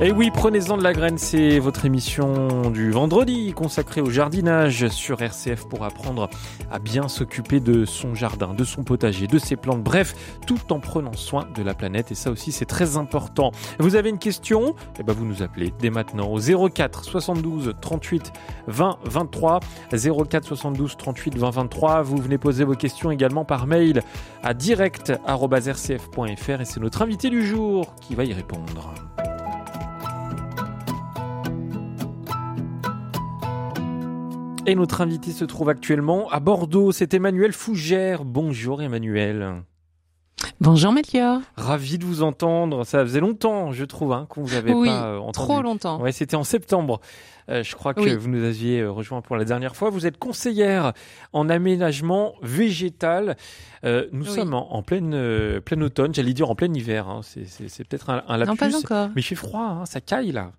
Et Eh oui, prenez-en de la graine, c'est votre émission du vendredi consacrée au jardinage sur RCF pour apprendre à bien s'occuper de son jardin, de son potager, de ses plantes, bref, tout en prenant soin de la planète. Et ça aussi, c'est très important. Vous avez une question? Eh ben, vous nous appelez dès maintenant au 04 72 38 20 23. 04 72 38 20 23. Vous venez poser vos questions également par mail à direct.rcf.fr et c'est notre invité du jour qui va y répondre. Et notre invité se trouve actuellement à Bordeaux. C'est Emmanuel Fougère. Bonjour Emmanuel. Bonjour Melchior. Ravi de vous entendre. Ça faisait longtemps, je trouve, hein, qu'on vous avait oui, pas euh, entendu. trop longtemps. Ouais, c'était en septembre. Euh, je crois que Oui. vous nous aviez euh, rejoint pour la dernière fois. Vous êtes conseillère en aménagement végétal. Euh, nous Oui. sommes en, en pleine, plein automne, j'allais dire en plein hiver. hein. C'est peut-être un, un lapsus. non, pas encore. Mais il fait froid, hein, ça caille là.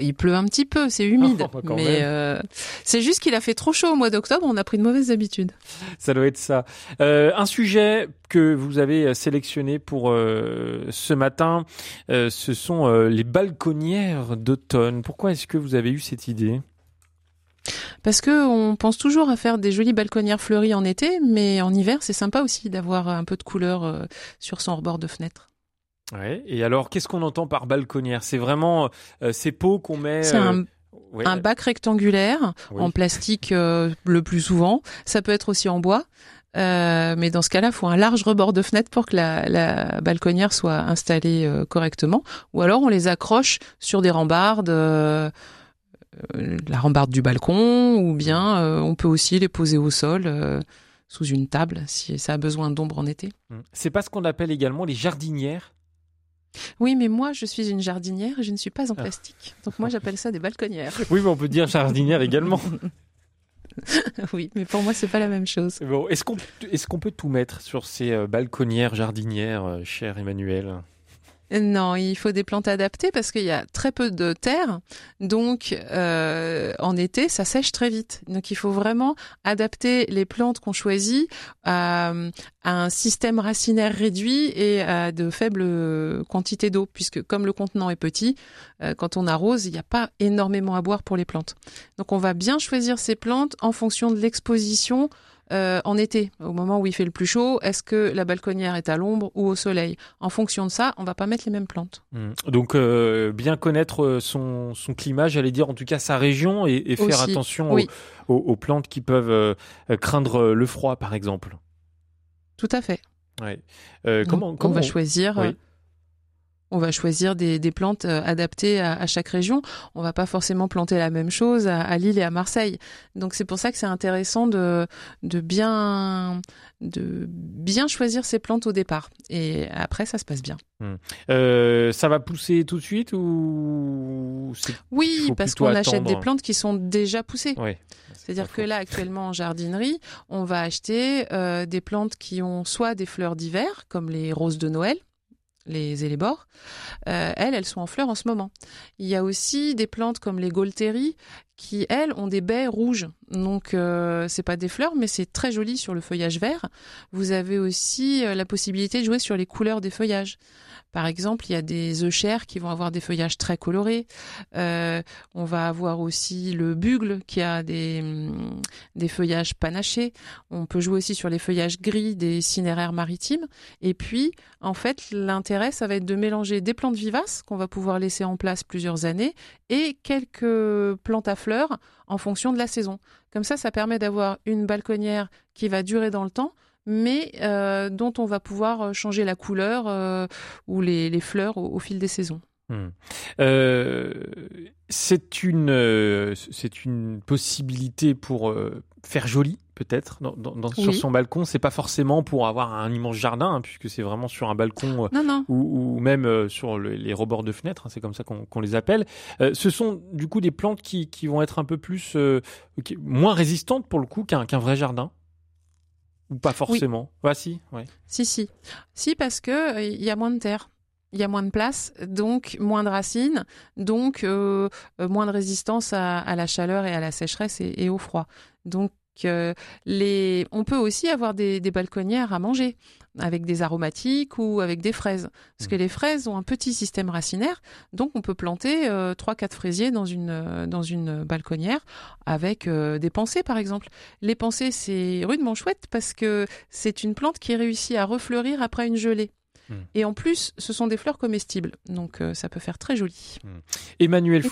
Il pleut un petit peu, c'est humide. Oh, mais euh, c'est juste qu'il a fait trop chaud au mois d'octobre, on a pris de mauvaises habitudes. Ça doit être ça. Euh, un sujet que vous avez sélectionné pour euh, ce matin, euh, ce sont euh, les balconnières d'automne. Pourquoi est-ce que vous avez eu cette idée? Parce que on pense toujours à faire des jolies balconnières fleuries en été, mais en hiver, c'est sympa aussi d'avoir un peu de couleur euh, sur son rebord de fenêtre. Ouais. Et alors, qu'est-ce qu'on entend par balconnière? C'est vraiment euh, ces pots qu'on met. C'est euh, un, ouais, un bac rectangulaire oui. en plastique euh, le plus souvent. Ça peut être aussi en bois. Euh, mais dans ce cas-là, il faut un large rebord de fenêtre pour que la, la balconnière soit installée euh, correctement. Ou alors on les accroche sur des rambardes, euh, euh, la rambarde du balcon, ou bien euh, on peut aussi les poser au sol euh, sous une table si ça a besoin d'ombre en été. Mm. C'est pas ce qu'on appelle également les jardinières? Oui, mais moi je suis une jardinière et je ne suis pas en Ah. plastique. Donc moi j'appelle ça des balconnières. Oui, mais on peut dire jardinière également. oui, mais pour moi c'est pas la même chose. Bon, est-ce qu'on qu'on peut tout mettre sur ces euh, balconnières jardinières, euh, cher Emmanuel? Non, il faut des plantes adaptées parce qu'il y a très peu de terre, donc euh, en été ça sèche très vite. Donc il faut vraiment adapter les plantes qu'on choisit à, à un système racinaire réduit et à de faibles quantités d'eau, puisque comme le contenant est petit, euh, quand on arrose, il n'y a pas énormément à boire pour les plantes. Donc on va bien choisir ces plantes en fonction de l'exposition. Euh, en été, au moment où il fait le plus chaud, est-ce que la balconnière est à l'ombre ou au soleil? En fonction de ça, on va pas mettre les mêmes plantes. Mm. Donc euh, bien connaître euh, son, son climat, j'allais dire en tout cas sa région et, et faire Aussi, attention oui. aux, plantes qui peuvent euh, craindre le froid par exemple. Tout à fait. Ouais. Donc, comment, on va choisir Oui. On va choisir des, des plantes euh, adaptées à, à chaque région. On va pas forcément planter la même chose à, à Lille et à Marseille. Donc c'est pour ça que c'est intéressant de, de bien de bien choisir ses plantes au départ. Et après ça se passe bien. Euh, ça va pousser tout de suite ou Oui, parce qu'on achète des plantes qui sont déjà poussées. C'est-à-dire que là, actuellement, en jardinerie, on va acheter euh, des plantes qui ont soit des fleurs d'hiver, comme les roses de Noël, les élébores. Euh, elles, elles sont en fleurs en ce moment. Il y a aussi des plantes comme les Gaultéries qui, elles, ont des baies rouges. Donc, euh, c'est pas des fleurs, mais c'est très joli sur le feuillage vert. Vous avez aussi euh, la possibilité de jouer sur les couleurs des feuillages. Par exemple, il y a des œchères qui vont avoir des feuillages très colorés. Euh, on va avoir aussi le bugle qui a des, hum, des feuillages panachés. On peut jouer aussi sur les feuillages gris des cinéraires maritimes. Et puis, en fait, l'intérêt, ça va être de mélanger des plantes vivaces qu'on va pouvoir laisser en place plusieurs années et quelques plantes à fleurs en fonction de la saison. Comme ça, ça permet d'avoir une balconnière qui va durer dans le temps, mais euh, dont on va pouvoir euh, changer la couleur euh, ou les, les fleurs au, au fil des saisons. Hmm. Euh, c'est une, c'est une possibilité pour faire joli, peut-être, dans, dans- dans- sur son balcon. C'est pas forcément pour avoir un immense jardin, hein, puisque c'est vraiment sur un balcon Non, non. ou, ou même euh, sur le- les rebords de fenêtres, hein, c'est comme ça qu'on les appelle. Euh, ce sont du coup des plantes qui, qui vont être un peu plus, euh, qui- moins résistantes pour le coup qu'un qu'un vrai jardin. Ou pas forcément. Ah si, ouais. Si, si. Si, parce que euh, il y a moins de terre. il y a moins de place, donc moins de racines, donc euh, euh, moins de résistance à, la chaleur et à la sécheresse et, au froid. Donc euh, les... on peut aussi avoir des, balconnières à manger avec des aromatiques ou avec des fraises. Parce que mmh. les fraises ont un petit système racinaire, donc on peut planter trois, 4 fraisiers dans une, dans une balconnière avec des pensées par exemple. Les pensées, c'est rudement chouette parce que c'est une plante qui réussit à refleurir après une gelée. Hmm. Et en plus, ce sont des fleurs comestibles, donc euh, ça peut faire très joli. Hmm. Emmanuel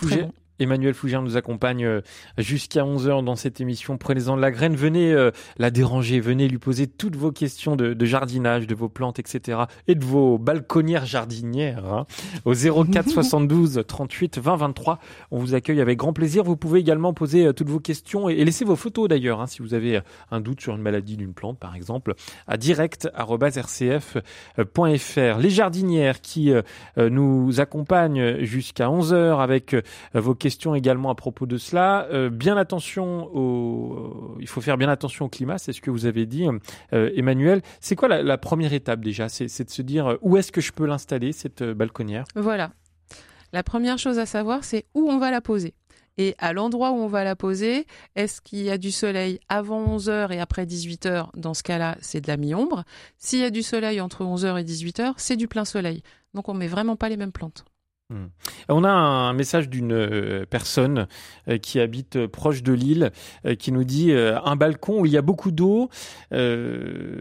Emmanuel Fougère nous accompagne euh, jusqu'à 11h dans cette émission. Prenez-en de la graine. Venez euh, la déranger. Venez lui poser toutes vos questions de, jardinage, de vos plantes, etc. Et de vos balconnières jardinières. Hein. Au 04 72 38 20 23. On vous accueille avec grand plaisir. Vous pouvez également poser euh, toutes vos questions et, laisser vos photos d'ailleurs. Hein, si vous avez un doute sur une maladie d'une plante, par exemple, à direct.rcf.fr. Les jardinières qui nous accompagnent jusqu'à 11h avec vos questions question également à propos de cela. Euh, bien attention au, il faut faire bien attention au climat, c'est ce que vous avez dit, euh, Emmanuel. C'est quoi la, première étape déjà? C'est de se dire euh, où est-ce que je peux l'installer cette balconnière? Voilà. La première chose à savoir, c'est où on va la poser. Et à l'endroit où on va la poser, est-ce qu'il y a du soleil avant 11h et après 18h Dans ce cas-là, c'est de la mi-ombre. S'il y a du soleil entre 11h et 18h, c'est du plein soleil. Donc on met vraiment pas les mêmes plantes. Hmm. On a un message d'une euh, personne euh, qui habite euh, proche de l'île qui nous dit un balcon où il y a beaucoup d'eau,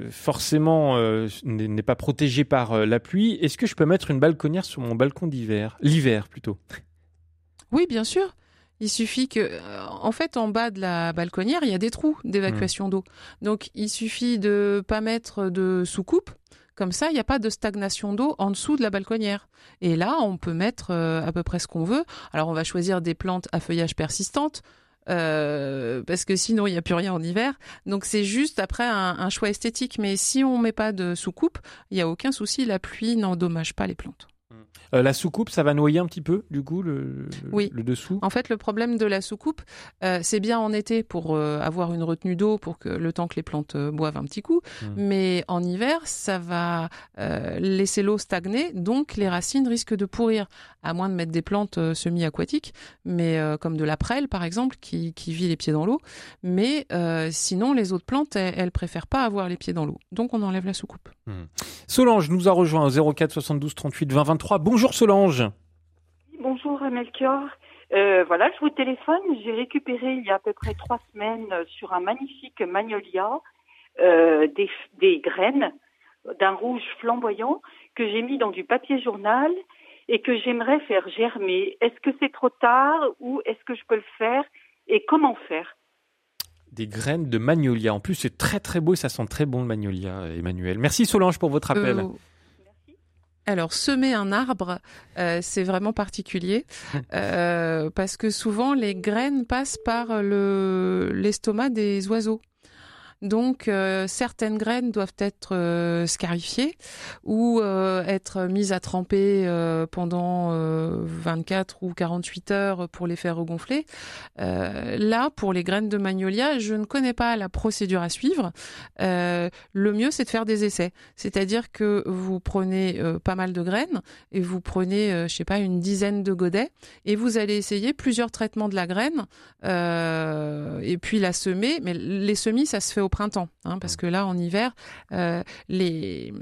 forcément n'est pas protégé par la pluie. Est-ce que je peux mettre une balconnière sur mon balcon d'hiver, l'hiver plutôt? Oui, bien sûr. Il suffit que, en fait, en bas de la balconnière, il y a des trous d'évacuation hmm. d'eau. Donc, il suffit de pas mettre de sous-coupe comme ça, il n'y a pas de stagnation d'eau en dessous de la balconnière. Et là, on peut mettre euh, à peu près ce qu'on veut. Alors, on va choisir des plantes à feuillage persistante. Euh, parce que sinon il n'y a plus rien en hiver. Donc c'est juste après un, choix esthétique. Mais si on met pas de sous-coupe, il n'y a aucun souci, la pluie n'endommage pas les plantes. Euh, la soucoupe, ça va noyer un petit peu, du coup, le, oui. le dessous? En fait, le problème de la soucoupe, euh, c'est bien en été pour euh, avoir une retenue d'eau, pour que le temps que les plantes boivent un petit coup. Mmh. Mais en hiver, ça va laisser l'eau stagner, donc les racines risquent de pourrir, à moins de mettre des plantes semi-aquatiques, mais comme de la prêle, par exemple, qui, qui vit les pieds dans l'eau. Mais sinon, les autres plantes, elles, préfèrent pas avoir les pieds dans l'eau. Donc, on enlève la soucoupe. Mmh. Solange nous a rejoint au 04 72 38 20 23. Bonjour Solange. Bonjour Melchior. Euh, voilà, je vous téléphone. J'ai récupéré il y a à peu près trois semaines euh, sur un magnifique magnolia euh, des, graines d'un rouge flamboyant que j'ai mis dans du papier journal et que j'aimerais faire germer. Est-ce que c'est trop tard ou est-ce que je peux le faire et comment faire? Des graines de magnolia. En plus, c'est très très beau et ça sent très bon le magnolia, Emmanuel. Merci Solange pour votre appel. Alors, semer un arbre, euh, c'est vraiment particulier euh, parce que souvent les graines passent par l'estomac des oiseaux. Donc euh, certaines graines doivent être euh, scarifiées ou euh, être mises à tremper pendant 24 ou 48 heures pour les faire regonfler. là, pour les graines de magnolia, je ne connais pas la procédure à suivre. le mieux, c'est de faire des essais. C'est-à-dire que vous prenez pas mal de graines et vous prenez, je sais pas, une dizaine de godets et vous allez essayer plusieurs traitements de la graine et puis la semer. Mais les semis, ça se fait au printemps, hein, parce que là, en hiver, euh, les,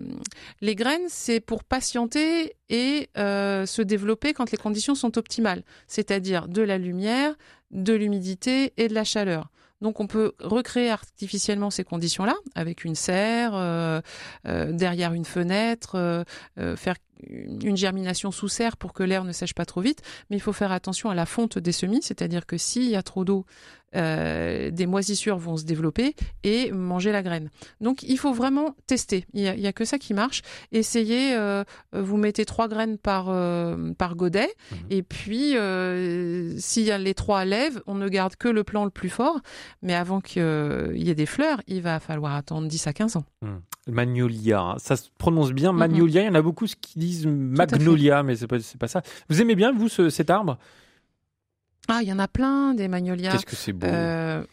les graines, c'est pour patienter et euh, se développer quand les conditions sont optimales, c'est-à-dire de la lumière, de l'humidité et de la chaleur. Donc on peut recréer artificiellement ces conditions-là avec une serre, euh, derrière une fenêtre, faire une germination sous serre pour que l'air ne sèche pas trop vite, mais il faut faire attention à la fonte des semis, c'est-à-dire que s'il y a trop d'eau, euh, des moisissures vont se développer et manger la graine. Donc il faut vraiment tester. Il n'y a, que ça qui marche. Essayez, euh, vous mettez trois graines par, euh, par godet, mhm. et puis s'il y a les trois lèvres, on ne garde que le plant le plus fort, mais avant qu'il y ait des fleurs, il va falloir attendre 10 à 15 ans. Mhm. Magnolia, hein. ça se prononce bien, mhm. Magnolia, il y en a beaucoup qui disent Magnolia, mais c'est pas, pas ça. Vous aimez bien, vous, cet arbre? Ah, il y en a plein des magnolias. Qu'est-ce que c'est beau. Euh,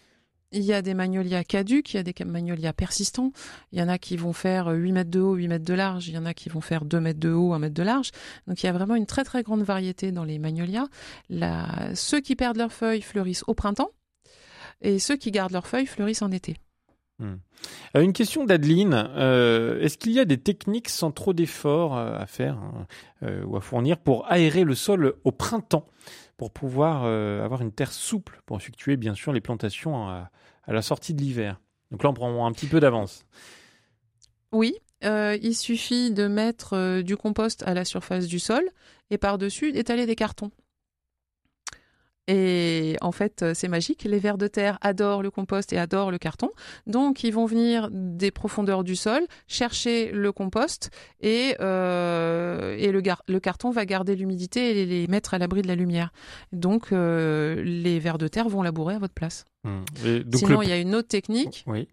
Il y a des magnolias caduques, il y a des magnolias persistants. Il y en a qui vont faire 8 mètres de haut, 8 mètres de large. Il y en a qui vont faire 2 mètres de haut, 1 mètre de large. Donc il y a vraiment une très très grande variété dans les magnolias. Ceux qui perdent leurs feuilles fleurissent au printemps et ceux qui gardent leurs feuilles fleurissent en été. Hmm. Euh, une question d'Adeline. Euh, est-ce qu'il y a des techniques sans trop d'efforts euh, à faire hein, ou à fournir pour aérer le sol au printemps pour pouvoir avoir une terre souple pour effectuer bien sûr les plantations à, à la sortie de l'hiver? Donc là, on prend un petit peu d'avance. Oui, il suffit de mettre du compost à la surface du sol et par-dessus d'étaler des cartons. Et en fait, euh, c'est magique. Les vers de terre adorent le compost et adorent le carton. Donc, ils vont venir des profondeurs du sol, chercher le compost et, et le, le, carton va garder l'humidité et les mettre à l'abri de la lumière. Donc, les vers de terre vont labourer à votre place. Hmm. Sinon, il y a une autre technique. Oui.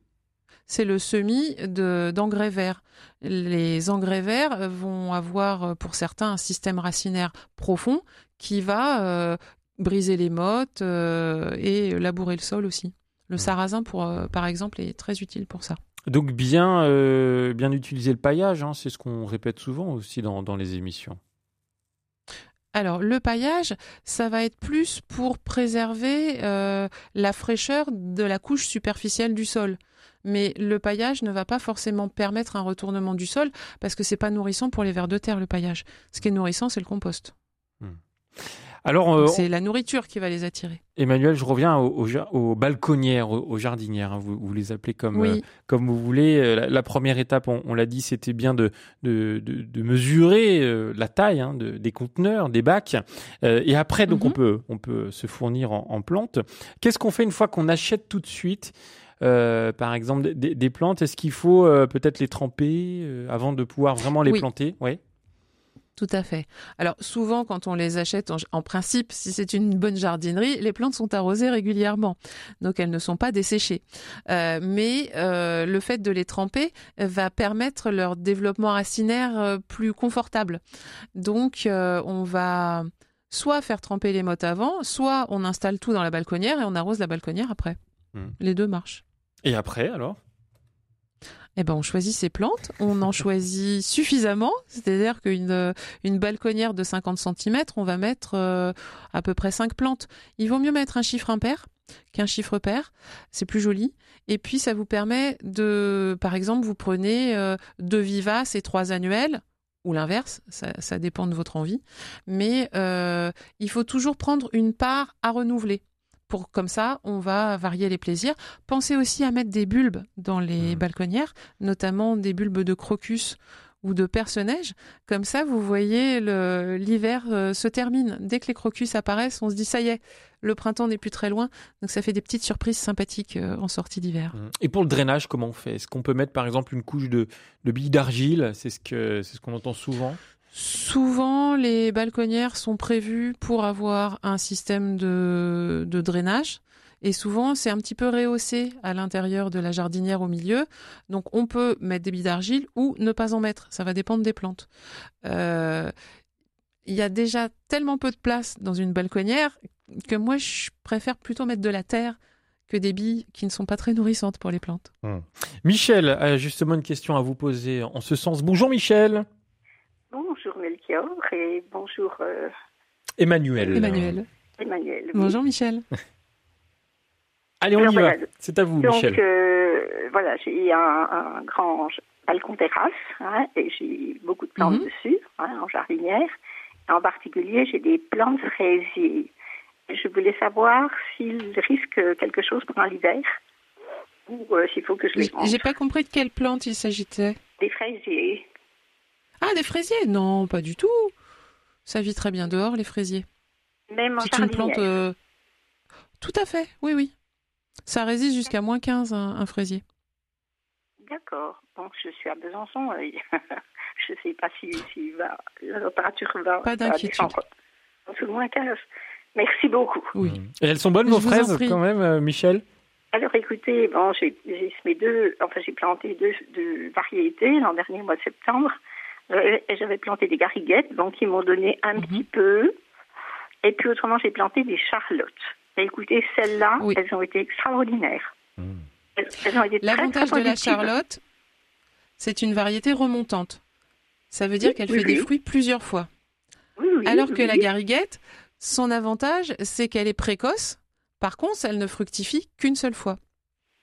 C'est le semis d'engrais verts. Les engrais verts vont avoir, pour certains, un système racinaire profond qui va euh, briser les mottes euh, et labourer le sol aussi. Le sarrasin, pour, euh, par exemple, est très utile pour ça. Donc bien, bien utiliser le paillage, hein, c'est ce qu'on répète souvent aussi dans, dans les émissions. Alors le paillage, ça va être plus pour préserver euh, la fraîcheur de la couche superficielle du sol. Mais le paillage ne va pas forcément permettre un retournement du sol parce que c'est pas nourrissant pour les vers de terre le paillage. Ce qui est nourrissant, c'est le compost. Hmm. Alors, euh, c'est la nourriture qui va les attirer. Emmanuel, je reviens aux, balconnières, aux, jardinières. Hein, vous, les appelez comme, euh, comme vous voulez. Euh, la, première étape, on, l'a dit, c'était bien de, de, mesurer la taille hein, des conteneurs, des bacs. et après, donc, on, mhm. peut, on peut se fournir en, plantes. Qu'est-ce qu'on fait une fois qu'on achète tout de suite par exemple, des, plantes? Est-ce qu'il faut peut-être les tremper avant de pouvoir vraiment les planter? Oui. Tout à fait. Alors souvent, quand on les achète, en, principe, si c'est une bonne jardinerie, les plantes sont arrosées régulièrement, donc elles ne sont pas desséchées. Euh, mais euh, le fait de les tremper va permettre leur développement racinaire euh, plus confortable. Donc on va soit faire tremper les mottes avant, soit on installe tout dans la balconnière et on arrose la balconnière après. Hmm. Les deux marchent. Et après alors? Eh ben, on choisit ses plantes, on en choisit suffisamment, c'est-à-dire qu'une euh, une balconnière de 50 cm, on va mettre euh, à peu près 5 plantes. Il vaut mieux mettre un chiffre impair qu'un chiffre pair, c'est plus joli. Et puis ça vous permet de, par exemple, vous prenez euh, deux vivaces et trois annuels, ou l'inverse, ça, dépend de votre envie. Mais il faut toujours prendre une part à renouveler pour comme ça, on va varier les plaisirs. Pensez aussi à mettre des bulbes dans les mmh. balconnières, notamment des bulbes de crocus ou de perce-neige. Comme ça, vous voyez, l'hiver euh, se termine. Dès que les crocus apparaissent, on se dit ça y est, le printemps n'est plus très loin. Donc ça fait des petites surprises sympathiques euh, en sortie d'hiver. Mmh. Et pour le drainage, comment on fait? Est-ce qu'on peut mettre par exemple une couche de, de billes d'argile? C'est ce que c'est ce qu'on entend souvent. Souvent, les balconnières sont prévues pour avoir un système de, drainage. Et souvent, c'est un petit peu rehaussé à l'intérieur de la jardinière au milieu. Donc, on peut mettre des billes d'argile ou ne pas en mettre. Ça va dépendre des plantes. Euh, il y a déjà tellement peu de place dans une balconnière que moi, je préfère plutôt mettre de la terre que des billes qui ne sont pas très nourrissantes pour les plantes. Hmm. Michel a justement une question à vous poser en ce sens. Bonjour Michel. Bonjour Melchior et bonjour euh, Emmanuel. Emmanuel. Emmanuel. Bonjour Michel. Allez, on y va. C'est à vous, Michel. Donc, euh, voilà, j'ai un, grand balcon terrasse hein, et j'ai beaucoup de plantes mhm. dessus, hein, en jardinière. En particulier, j'ai des plantes fraisiers. Je voulais savoir s'ils risquent quelque chose pendant l'hiver ou euh, s'il faut que je les J'ai pas compris de quelle plante il s'agissait. Des fraisiers. Ah, des fraisiers? Non, pas du tout. Ça vit très bien dehors, les fraisiers. Même en C'est une plante. Euh, tout à fait, oui, oui. Ça résiste jusqu'à moins 15, un, fraisier. D'accord. Donc, je suis à Besançon. je ne sais pas si, la température va. Pas d'inquiétude. En moins 15. Merci beaucoup. Oui. Et elles sont bonnes, vos fraises, quand même, euh, Michel? Alors écoutez, bon, j'ai deux, enfin j'ai planté deux, deux variétés l'an dernier, au mois de septembre. Euh, j'avais planté des gariguettes, donc ils m'ont donné un mhm. petit peu. Et puis autrement, j'ai planté des charlottes. Et écoutez, celles-là, elles ont été extraordinaires. L'avantage de la Charlotte, c'est une variété remontante. Ça veut dire qu'elle fait des fruits plusieurs fois. Alors que la gariguette, son avantage, c'est qu'elle est précoce. Par contre, elle ne fructifie qu'une seule fois.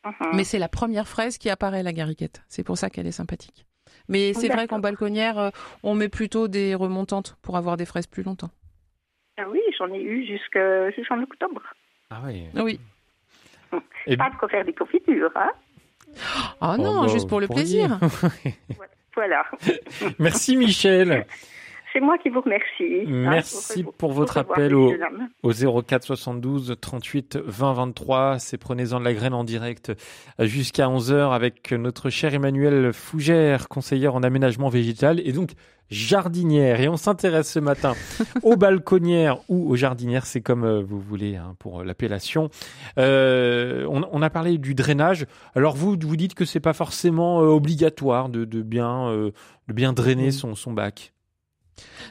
Uh-huh. Mais c'est la première fraise qui apparaît, la gariguette. C'est pour ça qu'elle est sympathique. Mais c'est vrai qu'en balconnière, euh, on met plutôt des remontantes pour avoir des fraises plus longtemps. Ah oui, j'en ai eu jusqu'en octobre. Ah oui. Oui. Pas quoi faire des confitures, hein Oh non, bah, juste pour le plaisir. voilà. Merci Michel. C'est moi qui vous remercie. Hein, Merci pour, votre appel au, au 04 72 38 20 23. C'est Prenez-en de la graine en direct jusqu'à 11h avec notre cher Emmanuel Fougère, conseillère en aménagement végétal et donc jardinière. Et on s'intéresse ce matin aux balconnières ou aux jardinières, c'est comme euh, vous voulez hein, pour l'appellation. Euh, on, a parlé du drainage. Alors vous, vous dites que c'est pas forcément euh, obligatoire de, bien, de bien drainer son, son bac.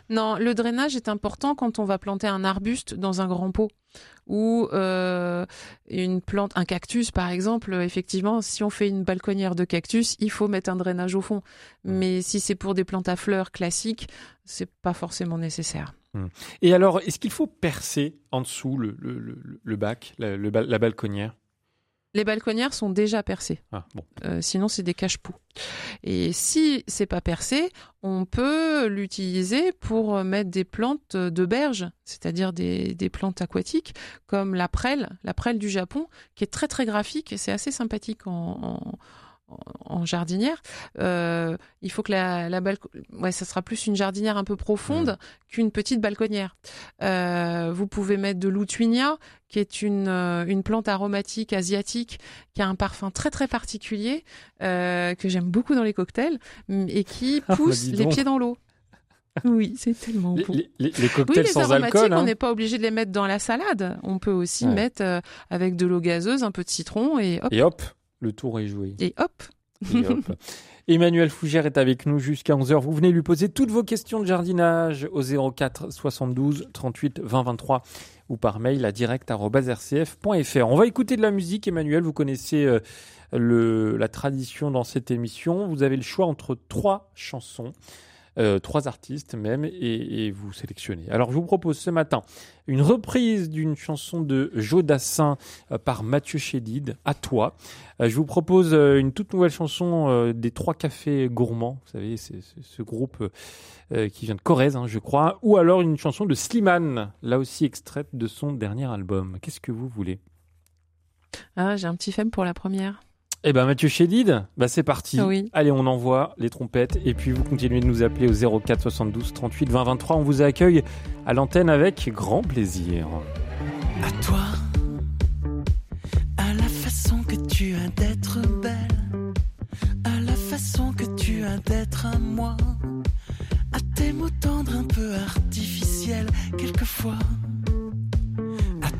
Non, le drainage est important quand on va planter un arbuste dans un grand pot ou euh, une plante, un cactus par exemple. Effectivement, si on fait une balconnière de cactus, il faut mettre un drainage au fond. Mmh. Mais si c'est pour des plantes à fleurs classiques, c'est pas forcément nécessaire. Mmh. Et alors, est-ce qu'il faut percer en dessous le, bac, la balconnière? Les balconnières sont déjà percées. Ah, euh, sinon, c'est des cache-poux. Et si c'est pas percé, on peut l'utiliser pour mettre des plantes de berge, c'est-à-dire des, plantes aquatiques, comme la prêle, la prêle du Japon, qui est très très graphique et c'est assez sympathique en en jardinière, euh, il faut que la, la ouais, ça sera plus une jardinière un peu profonde mmh. qu'une petite balconnière. Euh, vous pouvez mettre de l'outwinia, qui est une, euh, une plante aromatique asiatique qui a un parfum très très particulier que j'aime beaucoup dans les cocktails et qui ah, bah, pousse les pieds dans l'eau. Oui, c'est tellement beau. Les, cocktails sans alcool. On hein. n'est pas obligé de les mettre dans la salade. On peut aussi mettre avec de l'eau gazeuse, un peu de citron et hop. Et hop. Le tour est joué. Et hop. Emmanuel Fougère est avec nous jusqu'à 11h. Vous venez lui poser toutes vos questions de jardinage au 04 72 38 20 23 ou par mail à direct.rcf.fr. On va écouter de la musique, Emmanuel. Vous connaissez euh, le, la tradition dans cette émission. Vous avez le choix entre trois chansons. Euh, trois artistes même, et, vous sélectionnez. Alors je vous propose ce matin une reprise d'une chanson de Joe Dassin euh, par Mathieu Chédid, À toi. Euh, je vous propose une toute nouvelle chanson des Trois Cafés Gourmands, vous savez, c'est ce groupe qui vient de Corrèze, hein, je crois, ou alors une chanson de Slimane, là aussi extraite de son dernier album. Qu'est-ce que vous voulez? Ah, J'ai un petit faible pour la première. Eh ben Mathieu Chédid, bah c'est parti. Allez, on envoie les trompettes et puis vous continuez de nous appeler au 04 72 38 20 23. On vous accueille à l'antenne avec grand plaisir. À toi, à la façon que tu as d'être belle, à la façon que tu as d'être à moi, à tes mots tendres un peu artificiels quelquefois. à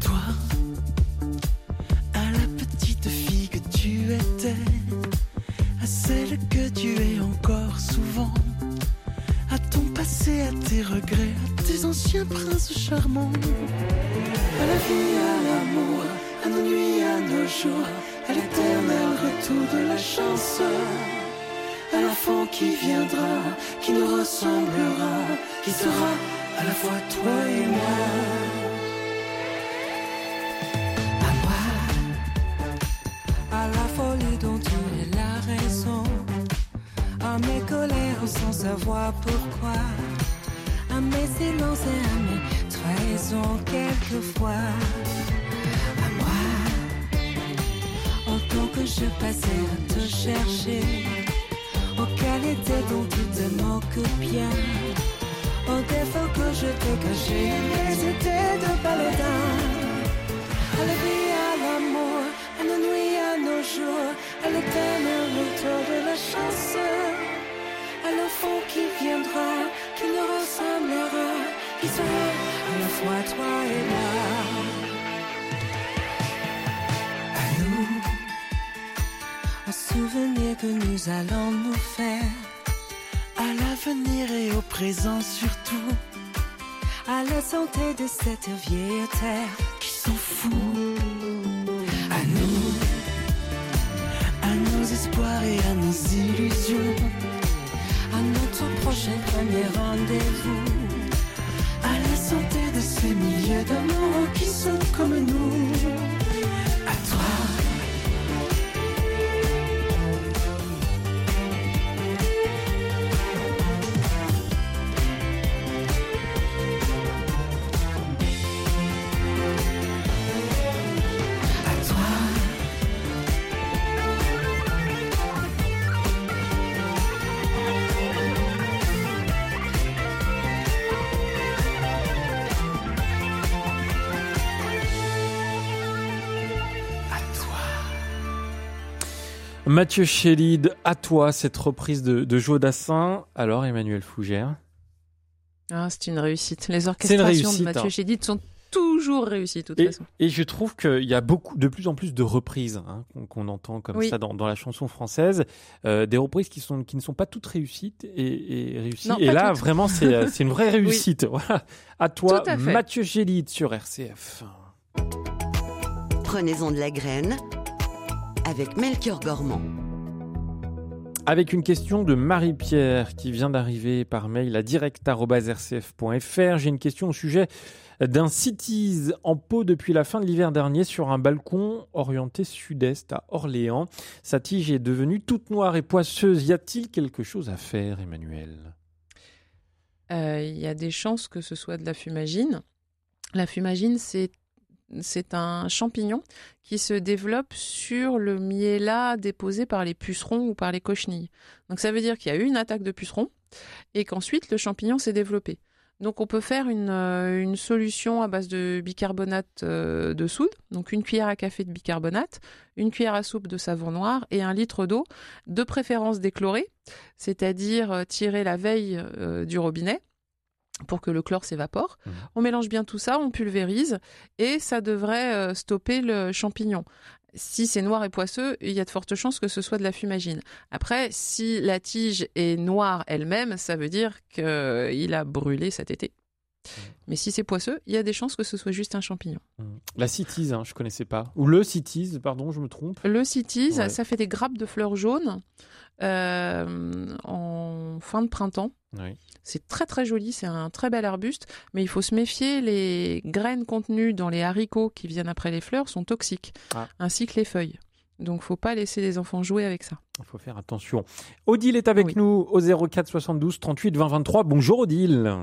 celle que tu es encore souvent, à ton passé, à tes regrets, à tes anciens princes charmants, à la vie, à l'amour, à nos nuits, à nos jours, à l'éternel retour de la chance, à l'enfant qui viendra, qui nous ressemblera, qui sera à la fois toi et moi. Quelquefois. À moi, en tant que je passais à te chercher, aux qualités dont tu te moques bien, aux défauts que je t'ai cachés, les idées de paladin, à la vie, à l'amour, à nos nuits, à nos jours, à l'éternel retour de la chance. À l'enfant qui viendra, qui nous ressemblera, qui sera à la fois toi et moi. À nous, au souvenir que nous allons nous faire, à l'avenir et au présent surtout, à la santé de cette vieille terre qui s'en fout. À nous, illusions. À notre prochain premier rendez-vous. D'amours qui sont comme nous. Mathieu Chélide, à toi cette reprise de, de Joe Dassin. Alors Emmanuel Fougère Ah, c'est une réussite. Les orchestrations réussite, de Mathieu hein. Chédid sont toujours réussies, de toute et, façon. et je trouve qu'il y a beaucoup, de plus en plus de reprises hein, qu'on entend comme Oui. ça dans, dans la chanson française, Euh, des reprises qui, sont, qui ne sont pas toutes réussites et, et réussies. Non, et là, toutes. vraiment, c'est euh, c'est une vraie réussite. Voilà. À toi, à. Mathieu Chélide sur RCF. Prenez-en de la graine avec Melchior Gormand. Avec une question de Marie-Pierre qui vient d'arriver par mail à direct.rcf.fr. J'ai une question au sujet d'un cities en pot depuis la fin de l'hiver dernier sur un balcon orienté sud-est à Orléans. Sa tige est devenue toute noire et poisseuse. Y a-t-il quelque chose à faire, Emmanuel? Euh, Il y a des chances que ce soit de la fumagine. La fumagine, c'est c'est un champignon qui se développe sur le miella déposé par les pucerons ou par les cochenilles. Donc ça veut dire qu'il y a eu une attaque de pucerons et qu'ensuite le champignon s'est développé. Donc on peut faire une, euh, solution à base de bicarbonate euh, de soude, donc une cuillère à café de bicarbonate, une cuillère à soupe de savon noir et un litre d'eau, de préférence déchlorée, c'est-à-dire euh, tirée la veille euh, du robinet pour que le chlore s'évapore. Mhm. On mélange bien tout ça, on pulvérise et ça devrait euh, stopper le champignon. Si c'est noir et poisseux, il y a de fortes chances que ce soit de la fumagine. Après, si la tige est noire elle-même, ça veut dire qu'il a brûlé cet été. Mais si c'est poisseux, il y a des chances que ce soit juste un champignon. La cities, hein, je connaissais pas. Ou le cities, pardon, je me trompe. Le Ouais. ça fait des grappes de fleurs jaunes euh, en fin de printemps. Oui. C'est très très joli, c'est un très bel arbuste, mais il faut se méfier, les graines contenues dans les haricots qui viennent après les fleurs sont toxiques, Ah. ainsi que les feuilles. Donc faut pas laisser les enfants jouer avec ça. Il faut faire attention. Odile est avec Oui. nous au 04 72 38 20 23. Bonjour Odile.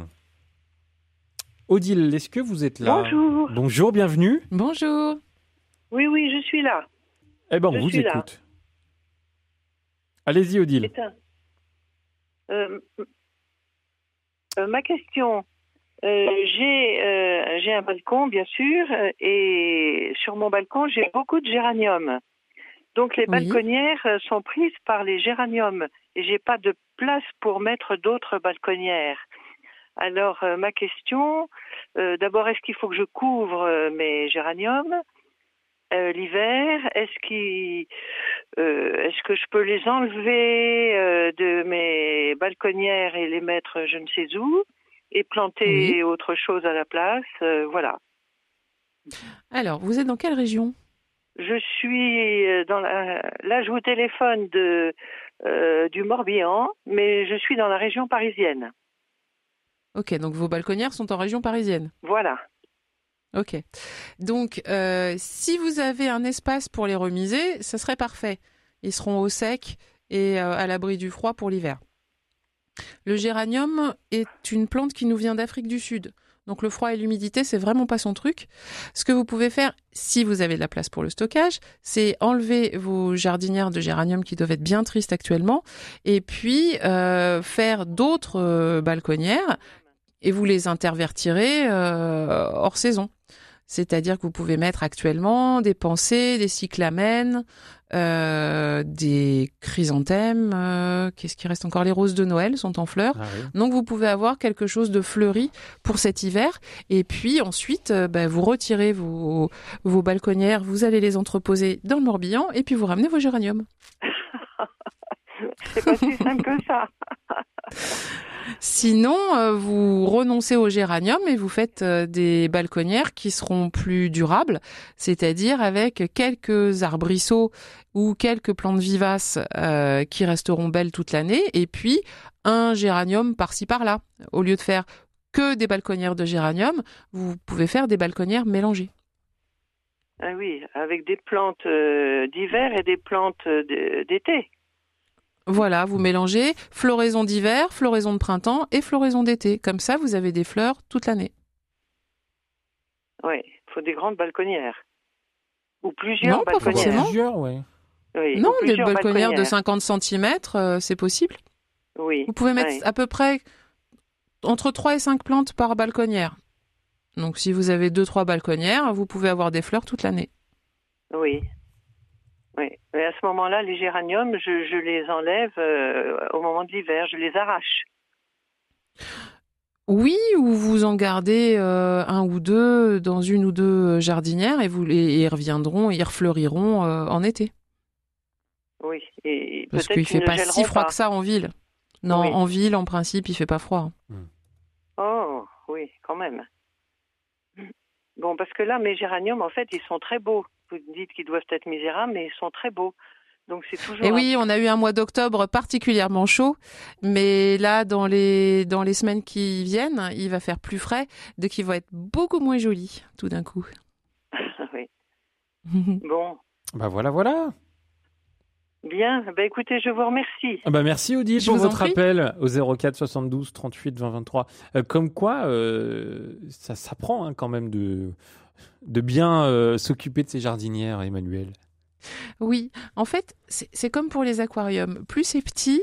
Odile, est-ce que vous êtes là? Bonjour. Bonjour, bienvenue. Bonjour Oui, oui, je suis là. Eh ben, on Je vous écoute. Allez-y, Odile. Euh, ma question. euh, j'ai euh, j'ai un balcon, bien sûr, euh, et sur mon balcon, j'ai beaucoup de géraniums. Donc les Oui. balconnières euh, sont prises par les géraniums et j'ai pas de place pour mettre d'autres balconnières. Alors euh, ma question, euh, d'abord, est-ce qu'il faut que je couvre euh, mes géraniums? Euh, l'hiver Est-ce euh, Est-ce que je peux les enlever euh, de mes balconnières et les mettre je ne sais où et planter autre chose à la place Euh, Voilà. Alors, vous êtes dans quelle région? Je suis dans la, là, je vous téléphone de du Morbihan, mais je suis dans la région parisienne. Ok, donc vos balconnières sont en région parisienne? Voilà. Ok. Donc, euh, si vous avez un espace pour les remiser, ça serait parfait. Ils seront au sec et euh, à l'abri du froid pour l'hiver. Le géranium est une plante qui nous vient d'Afrique du Sud. Donc le froid et l'humidité, c'est vraiment pas son truc. Ce que vous pouvez faire, si vous avez de la place pour le stockage, c'est enlever vos jardinières de géranium qui doivent être bien tristes actuellement, et puis euh, faire d'autres balconnières et vous les intervertirez euh, hors saison. C'est-à-dire que vous pouvez mettre actuellement des pensées, des cyclamènes, euh, des chrysanthèmes. euh, Qu'est-ce qui reste encore? Les roses de Noël sont en fleurs. Ah oui. Donc vous pouvez avoir quelque chose de fleuri pour cet hiver. Et puis ensuite, euh, bah, vous retirez vos, vos balconnières, vous allez les entreposer dans le Morbihan et puis vous ramenez vos géraniums. C'est pas si simple que ça. Sinon, euh, vous renoncez au géranium et vous faites euh, des balconnières qui seront plus durables, c'est-à-dire avec quelques arbrisseaux ou quelques plantes vivaces euh, qui resteront belles toute l'année, et puis un géranium par-ci par-là. Au lieu de faire que des balconnières de géranium, vous pouvez faire des balconnières mélangées. Ah oui, avec des plantes d'hiver et des plantes d'été. Voilà, vous mélangez floraison d'hiver, floraison de printemps et floraison d'été. Comme ça, vous avez des fleurs toute l'année. Oui, il faut des grandes balconnières. Ou plusieurs Non, pas forcément. Plusieurs, ouais. Oui, non, des balconnières de 50 cm, c'est possible. Oui. Vous pouvez mettre oui. à peu près entre 3 et 5 plantes par balconnière. Donc si vous avez 2-3 balconnières, vous pouvez avoir des fleurs toute l'année. Oui. Oui. Et à ce moment-là, les géraniums, je, je les enlève euh, au moment de l'hiver, je les arrache. Oui, ou vous en gardez euh, un ou deux dans une ou deux jardinières et vous les et ils reviendront, ils refleuriront euh, en été. Oui. Et Parce qu'il qu'ils fait ne pas si froid pas. que ça en ville. Non, Oui. en ville, en principe, il fait pas froid. Oh, oui, quand même. Bon, parce que là, mes géraniums, en fait, ils sont très beaux. Vous dites qu'ils doivent être misérables, mais ils sont très beaux. Donc c'est toujours. Et un- oui, on a eu un mois d'octobre particulièrement chaud, mais là, dans les dans les semaines qui viennent, il va faire plus frais, donc il va être beaucoup moins joli tout d'un coup. oui. Bon, Bah voilà, voilà. bien. Ben écoutez, je vous remercie. Ah bah merci Odile Je pour votre appel au 04 72 38 20 23. Euh, comme quoi, euh, ça s'apprend hein, quand même de, de bien euh, s'occuper de ces jardinières, Emmanuel. Oui, en fait, c'est comme pour les aquariums. Plus c'est petit,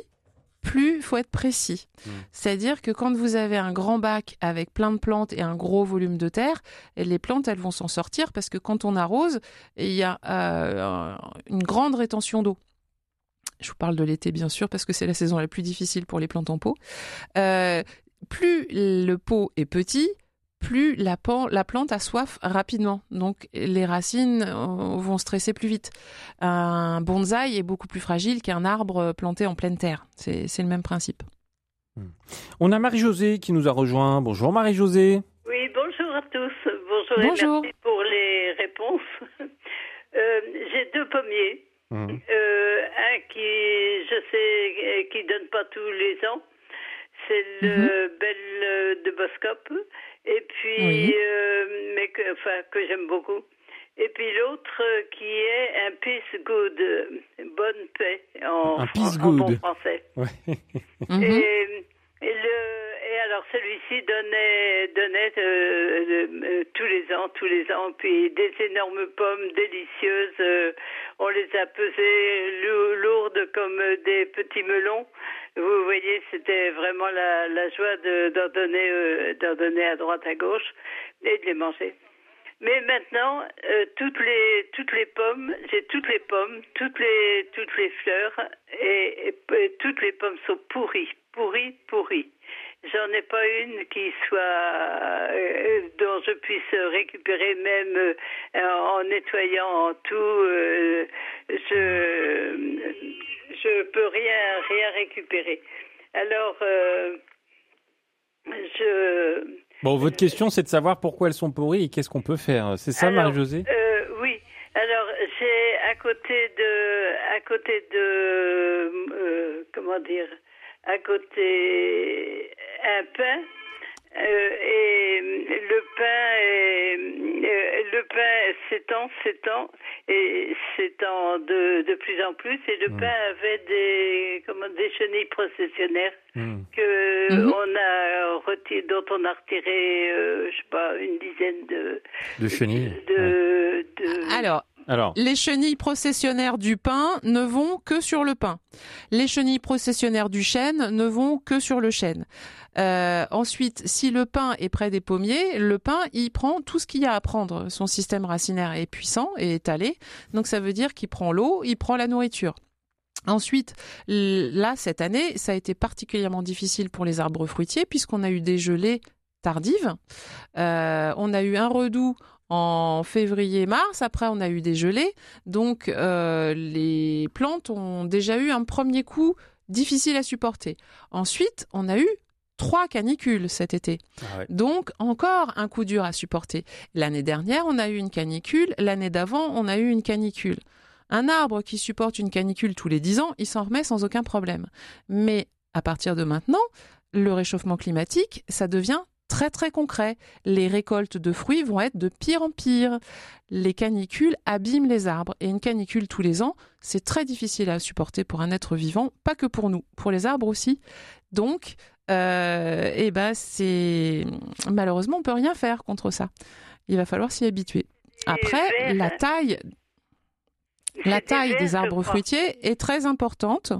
plus il faut être précis. Mm. C'est-à-dire que quand vous avez un grand bac avec plein de plantes et un gros volume de terre, les plantes, elles vont s'en sortir parce que quand on arrose, il y a euh, une grande rétention d'eau. Je vous parle de l'été, bien sûr, parce que c'est la saison la plus difficile pour les plantes en pot. Euh, plus le pot est petit, plus la, pan- la plante a soif rapidement. Donc les racines euh, vont stresser plus vite. Un bonsaï est beaucoup plus fragile qu'un arbre planté en pleine terre. C'est le même principe. On a Marie-Josée qui nous a rejoint. Bonjour Marie-Josée. Oui, bonjour à tous. Bonjour, et Bonjour. merci pour les réponses. Euh, J'ai deux pommiers. Mhm. Euh, un qui, je sais, qui donne pas tous les ans. C'est le Mhm. Belle euh, de Boscop. Et puis, Oui. euh, mais que, enfin, que j'aime beaucoup. Et puis l'autre euh, qui est un peace good, euh, bonne paix en, bon français. Ouais. Mhm. Et, et le, et alors celui-ci donnait, donnait euh, euh, tous les ans, tous les ans, puis des énormes pommes délicieuses. euh, on les a pesées lou- lourdes comme des petits melons. Vous voyez, c'était vraiment la, la joie de- d'en donner, euh, d'en donner à droite, à gauche et de les manger. Mais maintenant, euh, toutes les toutes les pommes, j'ai toutes les pommes, toutes les toutes les fleurs et, toutes les pommes sont pourries, pourries, pourries. J'en ai pas une qui soit euh, dont je puisse récupérer même euh, en nettoyant tout. euh, je je peux rien rien récupérer. Alors euh, je Bon, votre question c'est de savoir pourquoi elles sont pourries et qu'est-ce qu'on peut faire. C'est ça Marie-Josée? euh, Oui. Alors, j'ai à côté de, côté de, euh, comment dire, à côté un pain. euh, et le pain est, euh, le pain s'étend, s'étend et s'étend de, de plus en plus et le Mm. pain avait des comment des chenilles processionnaires Mhm. que Mhm. on a retiré, dont on a retiré, euh, je sais pas, une dizaine de De chenilles. de, Ouais. de- Alors, Les chenilles processionnaires du pain ne vont que sur le pain. Les chenilles processionnaires du chêne ne vont que sur le chêne. Euh, ensuite, si le pain est près des pommiers, le pain, il prend tout ce qu'il y a à prendre. Son système racinaire est puissant et étalé. Donc ça veut dire qu'il prend l'eau, il prend la nourriture. Ensuite, là, cette année, ça a été particulièrement difficile pour les arbres fruitiers puisqu'on a eu des gelées tardives. Euh, on a eu un redout en février-mars, après on a eu des gelées. Donc euh, les plantes ont déjà eu un premier coup difficile à supporter. Ensuite, on a eu trois canicules cet été. Ah ouais. Donc, encore un coup dur à supporter. L'année dernière, on a eu une canicule. L'année d'avant, on a eu une canicule. Un arbre qui supporte une canicule tous les 10 ans, il s'en remet sans aucun problème. Mais à partir de maintenant, le réchauffement climatique, ça devient très très concret. Les récoltes de fruits vont être de pire en pire. Les canicules abîment les arbres. Et une canicule tous les ans, c'est très difficile à supporter pour un être vivant, pas que pour nous, pour les arbres aussi. Donc, euh, eh ben c'est malheureusement on peut rien faire contre ça. Il va falloir s'y habituer. Après, la taille, la taille des arbres fruitiers est très importante.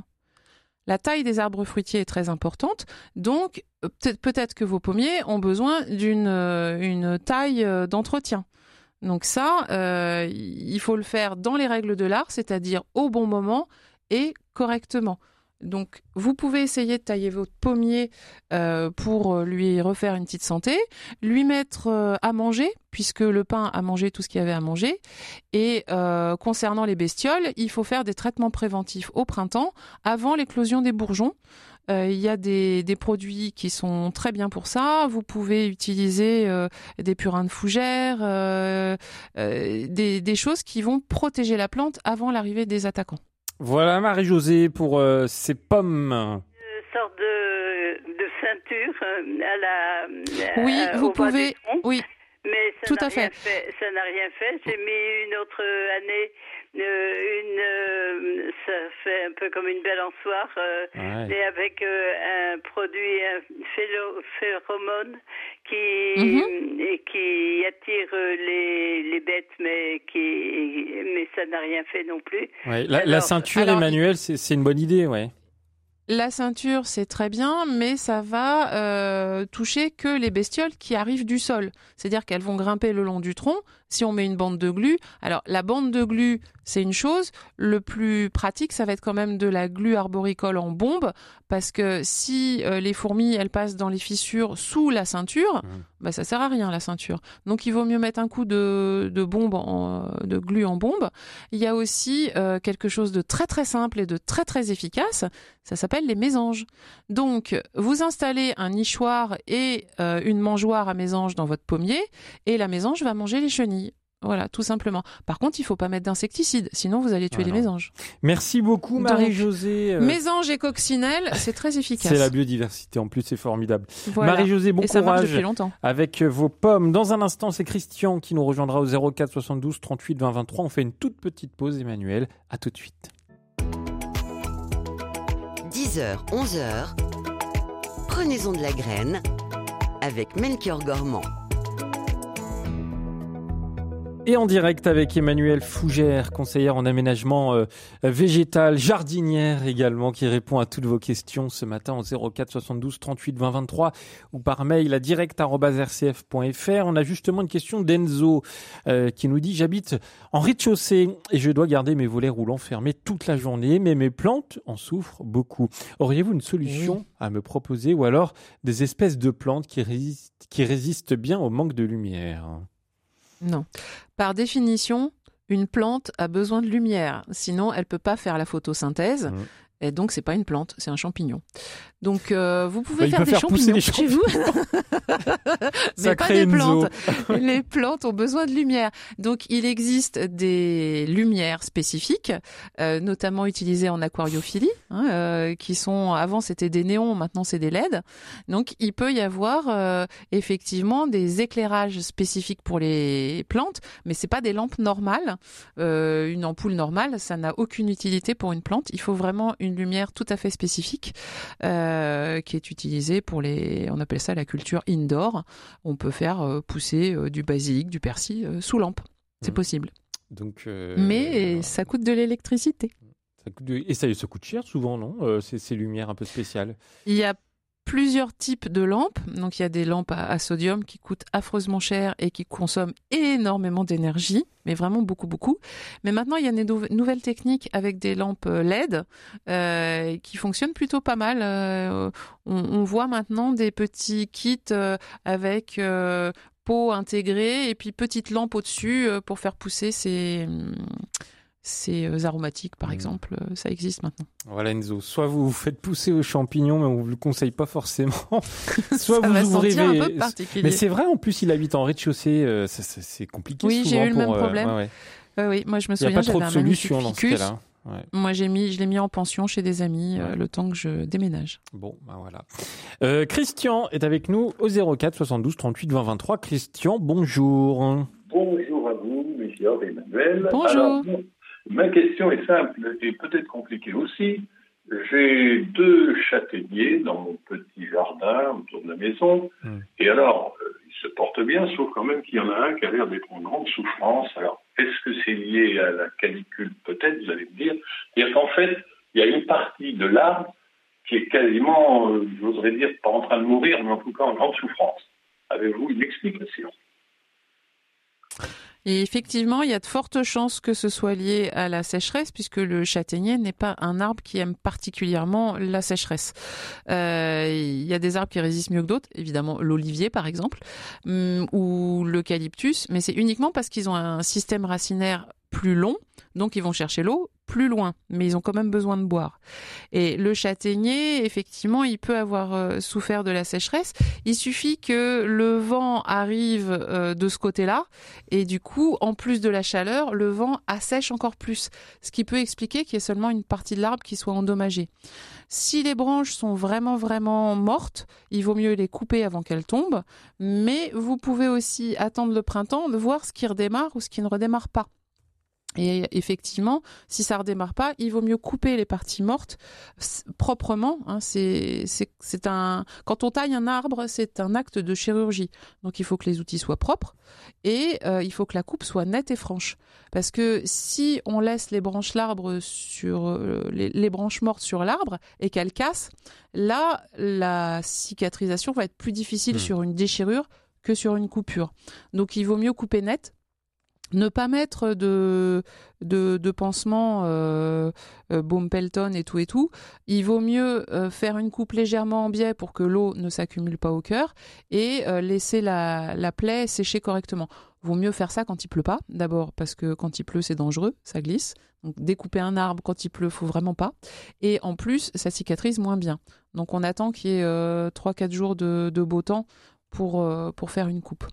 La taille des arbres fruitiers est très importante. Donc, euh, peut-être que vos pommiers ont besoin d'une euh, taille euh, d'entretien. Donc ça, il faut le faire dans les règles de l'art, c'est-à-dire au bon moment et correctement. Donc, vous pouvez essayer de tailler votre pommier euh, pour euh, lui refaire une petite santé, lui mettre euh, à manger, puisque le pain a mangé tout ce qu'il y avait à manger. Et euh, concernant les bestioles, il faut faire des traitements préventifs au printemps, avant l'éclosion des bourgeons. Il y a des, produits qui sont très bien pour ça. Vous pouvez utiliser des purins de des, des choses qui vont protéger la plante avant l'arrivée des attaquants. Voilà Marie-Josée pour euh, ces pommes. Une sorte de, de ceinture euh, à la. Oui, à- vous au bas pouvez-. Oui, Mais ça Tout n'a à rien fait. Ça n'a rien fait. J'ai mis une autre année, euh, une, euh, ça fait un peu comme une balançoire, euh, Ouais. et avec euh, un produit, un phélo- phéromone qui, Mhm. et qui attire les, les bêtes, mais qui, mais ça n'a rien fait non plus. Ouais, La, la ceinture, alors- Emmanuel, c'est c'est une bonne idée, ouais. La ceinture, c'est très bien, mais ça va euh, toucher que les bestioles qui arrivent du sol. C'est-à-dire qu'elles vont grimper le long du tronc. Si on met une bande de glu, alors la bande de glu, c'est une chose. Le plus pratique, ça va être quand même de la glu arboricole en bombe, parce que si euh, les fourmis, elles passent dans les fissures sous la ceinture, Mhm. bah ça sert à rien la ceinture. Donc il vaut mieux mettre un coup de, de bombe, en, de glu en bombe. Il y a aussi euh, quelque chose de très très simple et de très très efficace. Ça s'appelle les mésanges. Donc, vous installez un nichoir et euh, une mangeoire à mésanges dans votre pommier et la mésange va manger les chenilles. Voilà, tout simplement. Par contre, il faut pas mettre d'insecticide, sinon vous allez tuer Ah les mésanges. Merci beaucoup Marie-Josée. Euh, Mésanges et coccinelles, c'est très efficace. c'est la biodiversité, en plus c'est formidable. Voilà. Marie-Josée, bon et ça marche courage depuis longtemps. avec vos pommes. Dans un instant, c'est Christian qui nous rejoindra au 04 72 38 20 23. On fait une toute petite pause, Emmanuel. À tout de suite. 10h, 11h. Prenez-en de la graine avec Melchior Gormand. Et en direct avec Emmanuel Fougère, conseillère en aménagement euh, végétal, jardinière également, qui répond à toutes vos questions ce matin au 04 72 38 20 23 ou par mail à direct.rcf.fr. On a justement une question d'Enzo euh, qui nous dit J'habite en rez-de-chaussée et je dois garder mes volets roulants fermés toute la journée, mais mes plantes en souffrent beaucoup. Auriez-vous une solution à me proposer ou alors des espèces de plantes qui résistent, qui résistent bien au manque de lumière? Non. Par définition, une plante a besoin de lumière, sinon elle peut pas faire la photosynthèse. Mhm. Et donc c'est pas une plante, c'est un champignon. Donc euh, vous pouvez Bah, faire des faire champignons des chez vous, mais pas des plantes. Les plantes ont besoin de lumière. Donc il existe des lumières spécifiques, euh, notamment utilisées en aquariophilie, hein, euh, qui sont avant c'était des néons, maintenant c'est des LED. Donc il peut y avoir euh, effectivement des éclairages spécifiques pour les plantes, mais c'est pas des lampes normales. Euh, une ampoule normale, ça n'a aucune utilité pour une plante. Il faut vraiment une lumière tout à fait spécifique euh, qui est utilisée pour les, on appelle ça la culture indoor. On peut faire euh, pousser euh, du basilic, du persil sous lampe. C'est Mhm. possible. Donc, euh, Mais euh, ça coûte de l'électricité. Et ça, ça coûte cher souvent, non Euh, ces, ces lumières un peu spéciales? Il y a plusieurs types de lampes. Donc il y a des lampes à, sodium qui coûtent affreusement cher et qui consomment énormément d'énergie, mais vraiment beaucoup beaucoup. Mais maintenant il y a des nou- nouvelles techniques avec des lampes euh, LED euh, qui fonctionnent plutôt pas mal. Euh, on, voit maintenant des petits kits avec euh, pot intégré et puis petite lampe au-dessus pour faire pousser ces c'est euh, aromatiques, par Mhm. exemple, euh, ça existe maintenant. Voilà Enzo, soit vous vous faites pousser aux champignons, mais on vous le conseille pas forcément. soit ça vous va ouvrez. sentir un mais- peu particulier. Mais c'est vrai, en plus, il habite en rez-de-chaussée, euh, c'est compliqué. Oui, j'ai eu le pour, même euh, problème. ouais, ouais. Ouais, oui, moi je me Il n'y a souviens, pas trop j'avais de un solution dans ce cas-là. Ouais. Moi, j'ai mis, je l'ai mis en pension chez des amis euh, le temps que je déménage. Bon, ben voilà. Euh, Christian est avec nous au 04 72 38 20 23. Christian, bonjour. Bonjour à vous, et Emmanuel. Bonjour. Alors, ma question est simple et peut-être compliquée aussi. J'ai deux châtaigniers dans mon petit jardin autour de la maison. Hmm. Et alors, euh, ils se portent bien, sauf quand même qu'il y en a un qui a l'air d'être en grande souffrance. Alors, est-ce que c'est lié à la canicule Peut-être, vous allez me dire? C'est-à-dire qu'en fait, il y a une partie de l'arbre qui est quasiment, euh, j'oserais dire, pas en train de mourir, mais en tout cas en grande souffrance. Avez-vous une explication? Et effectivement, il y a de fortes chances que ce soit lié à la sécheresse, puisque le châtaignier n'est pas un arbre qui aime particulièrement la sécheresse. Euh, il y a des arbres qui résistent mieux que d'autres, évidemment l'olivier par exemple, hum, ou l'eucalyptus, mais c'est uniquement parce qu'ils ont un système racinaire plus long, donc ils vont chercher l'eau plus loin, mais ils ont quand même besoin de boire. Et le châtaignier, effectivement, il peut avoir euh, souffert de la sécheresse. Il suffit que le vent arrive euh, de ce côté-là, et du coup, en plus de la chaleur, le vent assèche encore plus, ce qui peut expliquer qu'il y ait seulement une partie de l'arbre qui soit endommagée. Si les branches sont vraiment vraiment mortes, il vaut mieux les couper avant qu'elles tombent, mais vous pouvez aussi attendre le printemps de voir ce qui redémarre ou ce qui ne redémarre pas. Et effectivement, si ça redémarre pas, il vaut mieux couper les parties mortes proprement. hein. c'est un quand on taille un arbre, c'est un acte de chirurgie. Donc il faut que les outils soient propres et euh, il faut que la coupe soit nette et franche. Parce que si on laisse les branches l'arbre sur euh, les, les branches mortes sur l'arbre et qu'elles cassent, là la cicatrisation va être plus difficile Hmm. sur une déchirure que sur une coupure. Donc il vaut mieux couper net. Ne pas mettre de, de, de pansement euh, euh, Pelton et tout et tout. Il vaut mieux euh, faire une coupe légèrement en biais pour que l'eau ne s'accumule pas au cœur et laisser la, la plaie sécher correctement. Vaut mieux faire ça quand il pleut pas, d'abord parce que quand il pleut c'est dangereux, ça glisse. Donc découper un arbre quand il pleut, faut vraiment pas. Et en plus, ça cicatrise moins bien. Donc on attend qu'il y ait euh, 3-4 jours de, beau temps pour faire une coupe.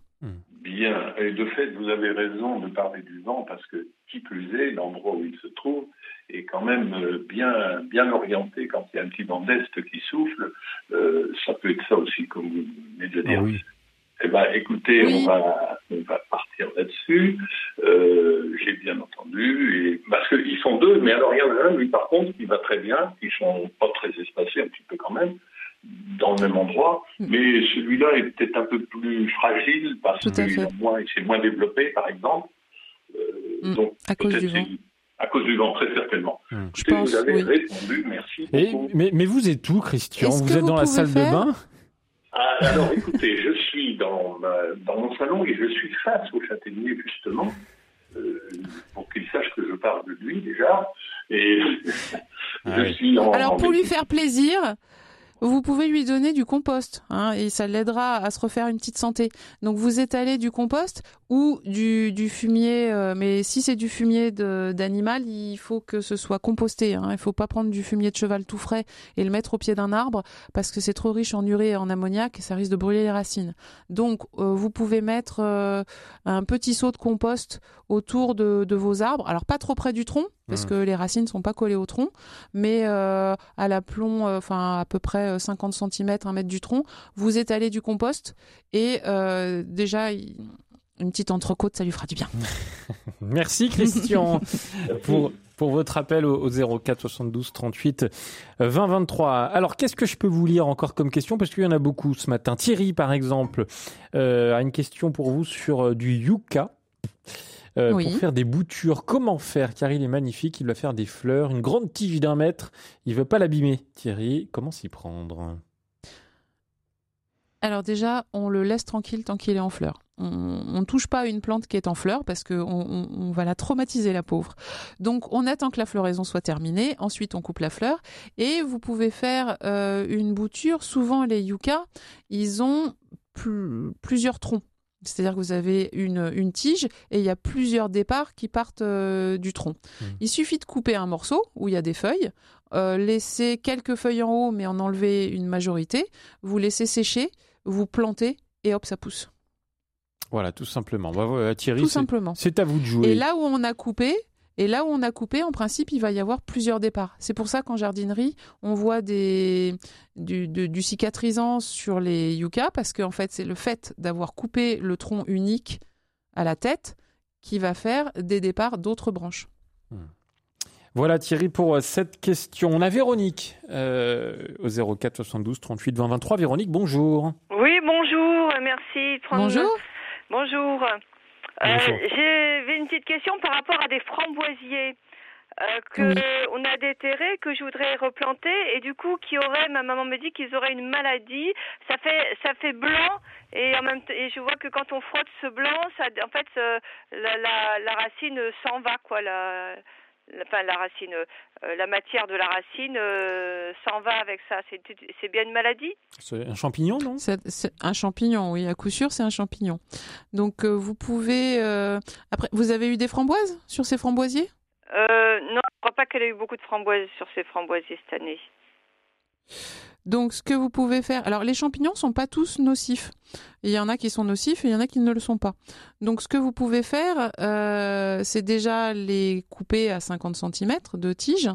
Bien, et de fait, vous avez raison de parler du vent parce que qui plus est, l'endroit où il se trouve est quand même euh, bien, bien orienté quand il y a un petit vent d'est qui souffle. Euh, ça peut être ça aussi, comme vous venez de le dire. Ah oui. Eh ben, écoutez, Oui. on, va, on va partir là-dessus. Euh, J'ai bien entendu. Et, parce qu'ils sont deux, mais alors il y en a un, lui, par contre, qui va très bien, qui sont pas très espacés, un petit peu quand même, dans le même endroit. Mm. Mais celui-là est peut-être un peu plus fragile parce qu'il s'est moins développé, par exemple. Euh, Mm, donc, à cause du vent. À cause du vent, très certainement. Mm. Je pense, vous avez oui. répondu, merci Et, mais, mais vous êtes où, Christian Vous êtes vous dans la salle de bain? Ah, alors écoutez, je suis dans, ma- dans mon salon et je suis face au châtaignier justement, euh, pour qu'il sache que je parle de lui déjà. Et Ah je oui. suis en. Alors en pour lui faire plaisir, vous pouvez lui donner du compost hein, et ça l'aidera à se refaire une petite santé. Donc vous étalez du compost ou du, fumier, euh, mais si c'est du fumier d'animal, il faut que ce soit composté. Hein. Il faut pas prendre du fumier de cheval tout frais et le mettre au pied d'un arbre parce que c'est trop riche en urée et en ammoniac et ça risque de brûler les racines. Donc euh, vous pouvez mettre euh, un petit seau de compost autour de vos arbres. Alors pas trop près du tronc parce Mhm. que les racines sont pas collées au tronc, mais euh, à l'aplomb, euh, enfin à peu près euh, 50 cm, un mètre du tronc, vous étalez du compost et euh, déjà une petite entrecôte, ça lui fera du bien. Merci, Christian, pour, pour votre appel au, au 04 72 38 euh, 20 23. Alors, qu'est-ce que je peux vous lire encore comme question? Parce qu'il y en a beaucoup ce matin. Thierry, par exemple, a une question pour vous sur du yucca. Euh, Oui. Pour faire des boutures, comment faire? Car il est magnifique, il va faire des fleurs, une grande tige d'un mètre. Il veut pas l'abîmer. Thierry, comment s'y prendre? Alors déjà, on le laisse tranquille tant qu'il est en fleurs. On ne touche pas à une plante qui est en fleurs parce qu'on on, on va la traumatiser, la pauvre. Donc on attend que la floraison soit terminée, ensuite on coupe la fleur et vous pouvez faire euh, une bouture. Souvent les yuccas, ils ont plus- plusieurs troncs. C'est-à-dire que vous avez une, une tige et il y a plusieurs départs qui partent euh, du tronc. Mmh. Il suffit de couper un morceau où il y a des feuilles, euh, laisser quelques feuilles en haut mais en enlever une majorité, vous laissez sécher, vous plantez et hop, ça pousse. Voilà, tout simplement. Bah, Thierry, Tout simplement. c'est à vous de jouer. Et là où on a coupé, et là où on a coupé, en principe, il va y avoir plusieurs départs. C'est pour ça qu'en jardinerie, on voit des, du, de- du cicatrisant sur les yuccas, parce qu'en fait, c'est le fait d'avoir coupé le tronc unique à la tête qui va faire des départs d'autres branches. Voilà Thierry pour euh, cette question. On a Véronique euh, au 04 72 38 20 23. Véronique, bonjour. Oui, bonjour, merci de prendre. Bonjour. Bonjour. Euh. J'avais une petite question par rapport à des framboisiers. euh, que on a déterrés que je voudrais replanter et du coup qui auraient ma maman me dit qu'ils auraient une maladie ça fait ça fait blanc et en même et je vois que quand on frotte ce blanc ça en fait euh, la, la, la racine s'en va quoi la, la- enfin la racine euh, la matière de la racine euh, s'en va avec ça c'est bien une maladie? C'est un champignon, non? C'est un champignon, oui, à coup sûr, c'est un champignon. Donc, euh, vous pouvez. euh, Après, vous avez eu des framboises sur ces framboisiers? Euh, non, je crois pas qu'elle ait eu beaucoup de framboises sur ses framboisiers cette année. Donc, ce que vous pouvez faire. Alors, les champignons sont pas tous nocifs. Il y en a qui sont nocifs et il y en a qui ne le sont pas. Donc, ce que vous pouvez faire, euh, c'est déjà les couper à 50 cm de tige.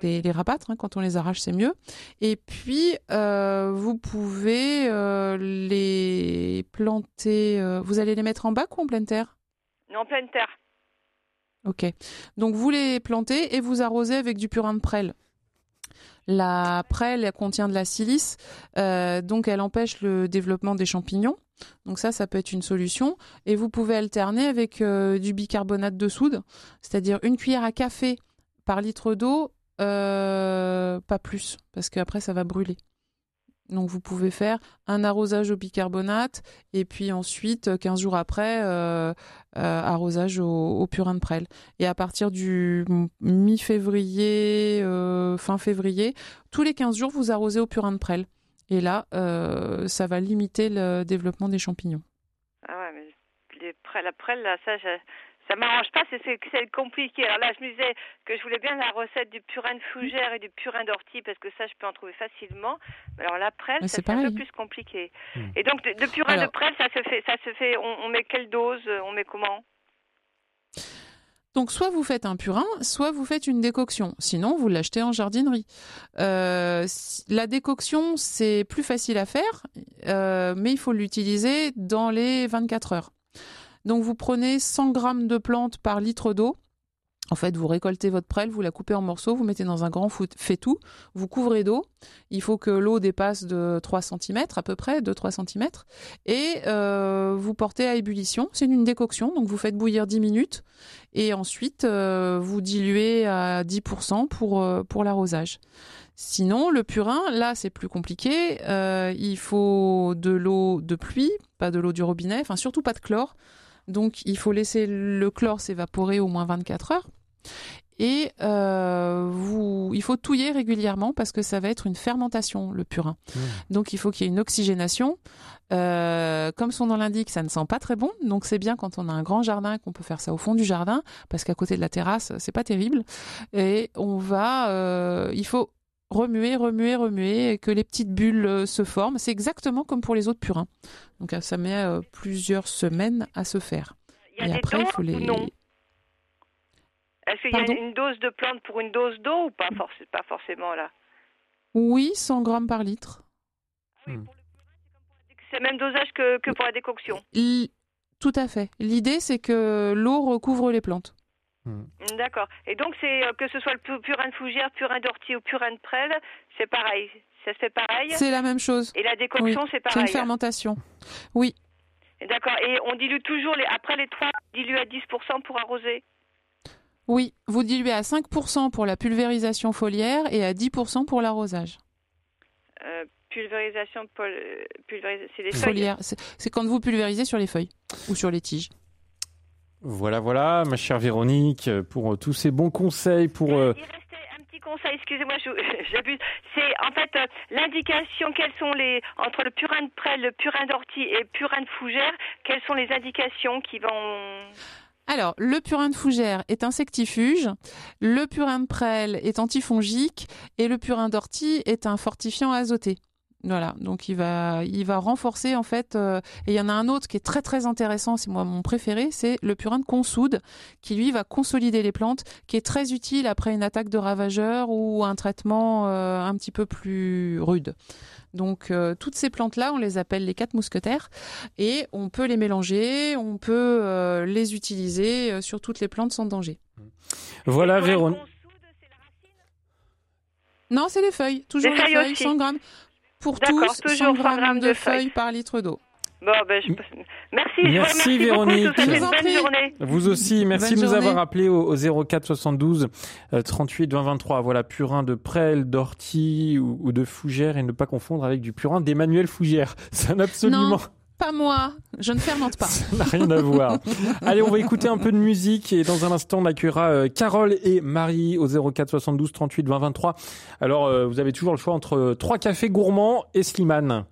Les, les rabattre, hein, quand on les arrache, c'est mieux. Et puis, euh, vous pouvez euh, les planter. vous allez les mettre en bac ou en pleine terre? Non, en pleine terre. Ok. Donc vous les plantez et vous arrosez avec du purin de prêle. La prêle elle contient de la silice, euh, donc elle empêche le développement des champignons. Donc ça, ça peut être une solution. Et vous pouvez alterner avec euh, du bicarbonate de soude, c'est-à-dire une cuillère à café par litre d'eau, euh, pas plus, parce qu'après ça va brûler. Donc vous pouvez faire un arrosage au bicarbonate et puis ensuite, 15 jours après, euh, euh, arrosage au, purin de prêle. Et à partir du mi-février, euh, fin février, tous les 15 jours, vous arrosez au purin de prêle. Et là, euh, ça va limiter le développement des champignons. Ah ouais, mais les prêles, la prêle, là, ça, ça m'arrange pas, c'est compliqué. Alors là, je me disais que je voulais bien la recette du purin de fougère et du purin d'ortie, parce que ça, je peux en trouver facilement. Mais alors la prêle, Mais ça, c'est un peu plus compliqué. Hmm. Et donc, de, de purin Alors- de prêle, ça se fait, ça se fait, on, on met quelle dose euh, On met comment? Donc soit vous faites un purin, soit vous faites une décoction. Sinon, vous l'achetez en jardinerie. Euh, la décoction, c'est plus facile à faire, euh, mais il faut l'utiliser dans les 24 heures. Donc vous prenez 100 grammes de plantes par litre d'eau. En fait, vous récoltez votre prêle, vous la coupez en morceaux, vous mettez dans un grand faitout, vous couvrez d'eau. Il faut que l'eau dépasse de 3 cm à peu près, 2-3 cm. Et euh, vous portez à ébullition. C'est une décoction, donc vous faites bouillir 10 minutes. Et ensuite, euh, vous diluez à 10% pour, euh, pour l'arrosage. Sinon, le purin, là, c'est plus compliqué. Il faut de l'eau de pluie, pas de l'eau du robinet, enfin surtout pas de chlore. Donc, il faut laisser le chlore s'évaporer au moins 24 heures. Et euh, vous, il faut touiller régulièrement parce que ça va être une fermentation, le purin. Donc, il faut qu'il y ait une oxygénation. Euh, comme son nom l'indique, ça ne sent pas très bon. Donc, c'est bien quand on a un grand jardin qu'on peut faire ça au fond du jardin parce qu'à côté de la terrasse, c'est pas terrible. Et on va, euh, il faut remuer, remuer, remuer, et que les petites bulles euh, se forment. C'est exactement comme pour les autres purins. Donc euh, ça met euh, plusieurs semaines à se faire. Il y a Et des après, il faut les. non? Est-ce qu'il y a une dose de plante pour une dose d'eau ou pas, pas forcément là? Oui, 100 grammes par litre. C'est le même dosage que, que pour la décoction? L- Tout à fait. L'idée, c'est que l'eau recouvre les plantes. D'accord. Et donc, c'est euh, que ce soit le pu- purin de fougère, purin d'ortie ou purin de prêle, c'est pareil. Ça se fait pareil. C'est la même chose. Et la décoction, Oui, c'est C'est pareil. une fermentation. Oui, D'accord. Et on dilue toujours les après les trois, on dilue à 10% pour arroser. oui. Vous diluez à 5% pour la pulvérisation foliaire et à 10% pour l'arrosage. Euh, pulvérisation, pol- euh, c'est les feuilles. Foliaire, c'est c'est quand vous pulvérisez sur les feuilles ou sur les tiges. Voilà, voilà, ma chère Véronique, pour euh, tous ces bons conseils pour. euh, Il restait un petit conseil, excusez-moi, j'abuse. C'est en fait euh, l'indication, quelles sont les entre le purin de prêle, le purin d'ortie et le purin de fougère, quelles sont les indications qui vont? Alors, le purin de fougère est insectifuge, le purin de prêle est antifongique et le purin d'ortie est un fortifiant azoté. Voilà, donc il va, il va renforcer en fait. euh, et il y en a un autre qui est très très intéressant, c'est moi mon préféré, c'est le purin de consoude, qui lui va consolider les plantes, qui est très utile après une attaque de ravageurs ou un traitement euh, un petit peu plus rude. Donc euh, toutes ces plantes-là, on les appelle les quatre mousquetaires et on peut les mélanger, on peut euh, les utiliser sur toutes les plantes sans danger. Voilà, Véronique. Non, c'est les feuilles, toujours Les les feuilles feuilles, aussi. 100 grammes pour tous, toujours 100 100 grammes de de feuilles feuilles. par litre d'eau. Bon, ben, je... merci. je vous Merci, remercie Véronique. Beaucoup, je vous souhaite Je vous en une prie. bonne journée. Vous aussi, merci Bonne de nous journée. avoir appelé au, au 04 72 euh, 38 20 23. Voilà, purin de prêle, d'ortie ou, ou de fougère et ne pas confondre avec du purin d'Emmanuel Fougère. Ça n'a absolument Non, pas moi, je ne fermente pas. ça n'a rien à voir. Allez, on va écouter un peu de musique et dans un instant, on accueillera euh, Carole et Marie au 04 72 38 20 23. Alors, euh, vous avez toujours le choix entre euh, trois cafés gourmands et Slimane.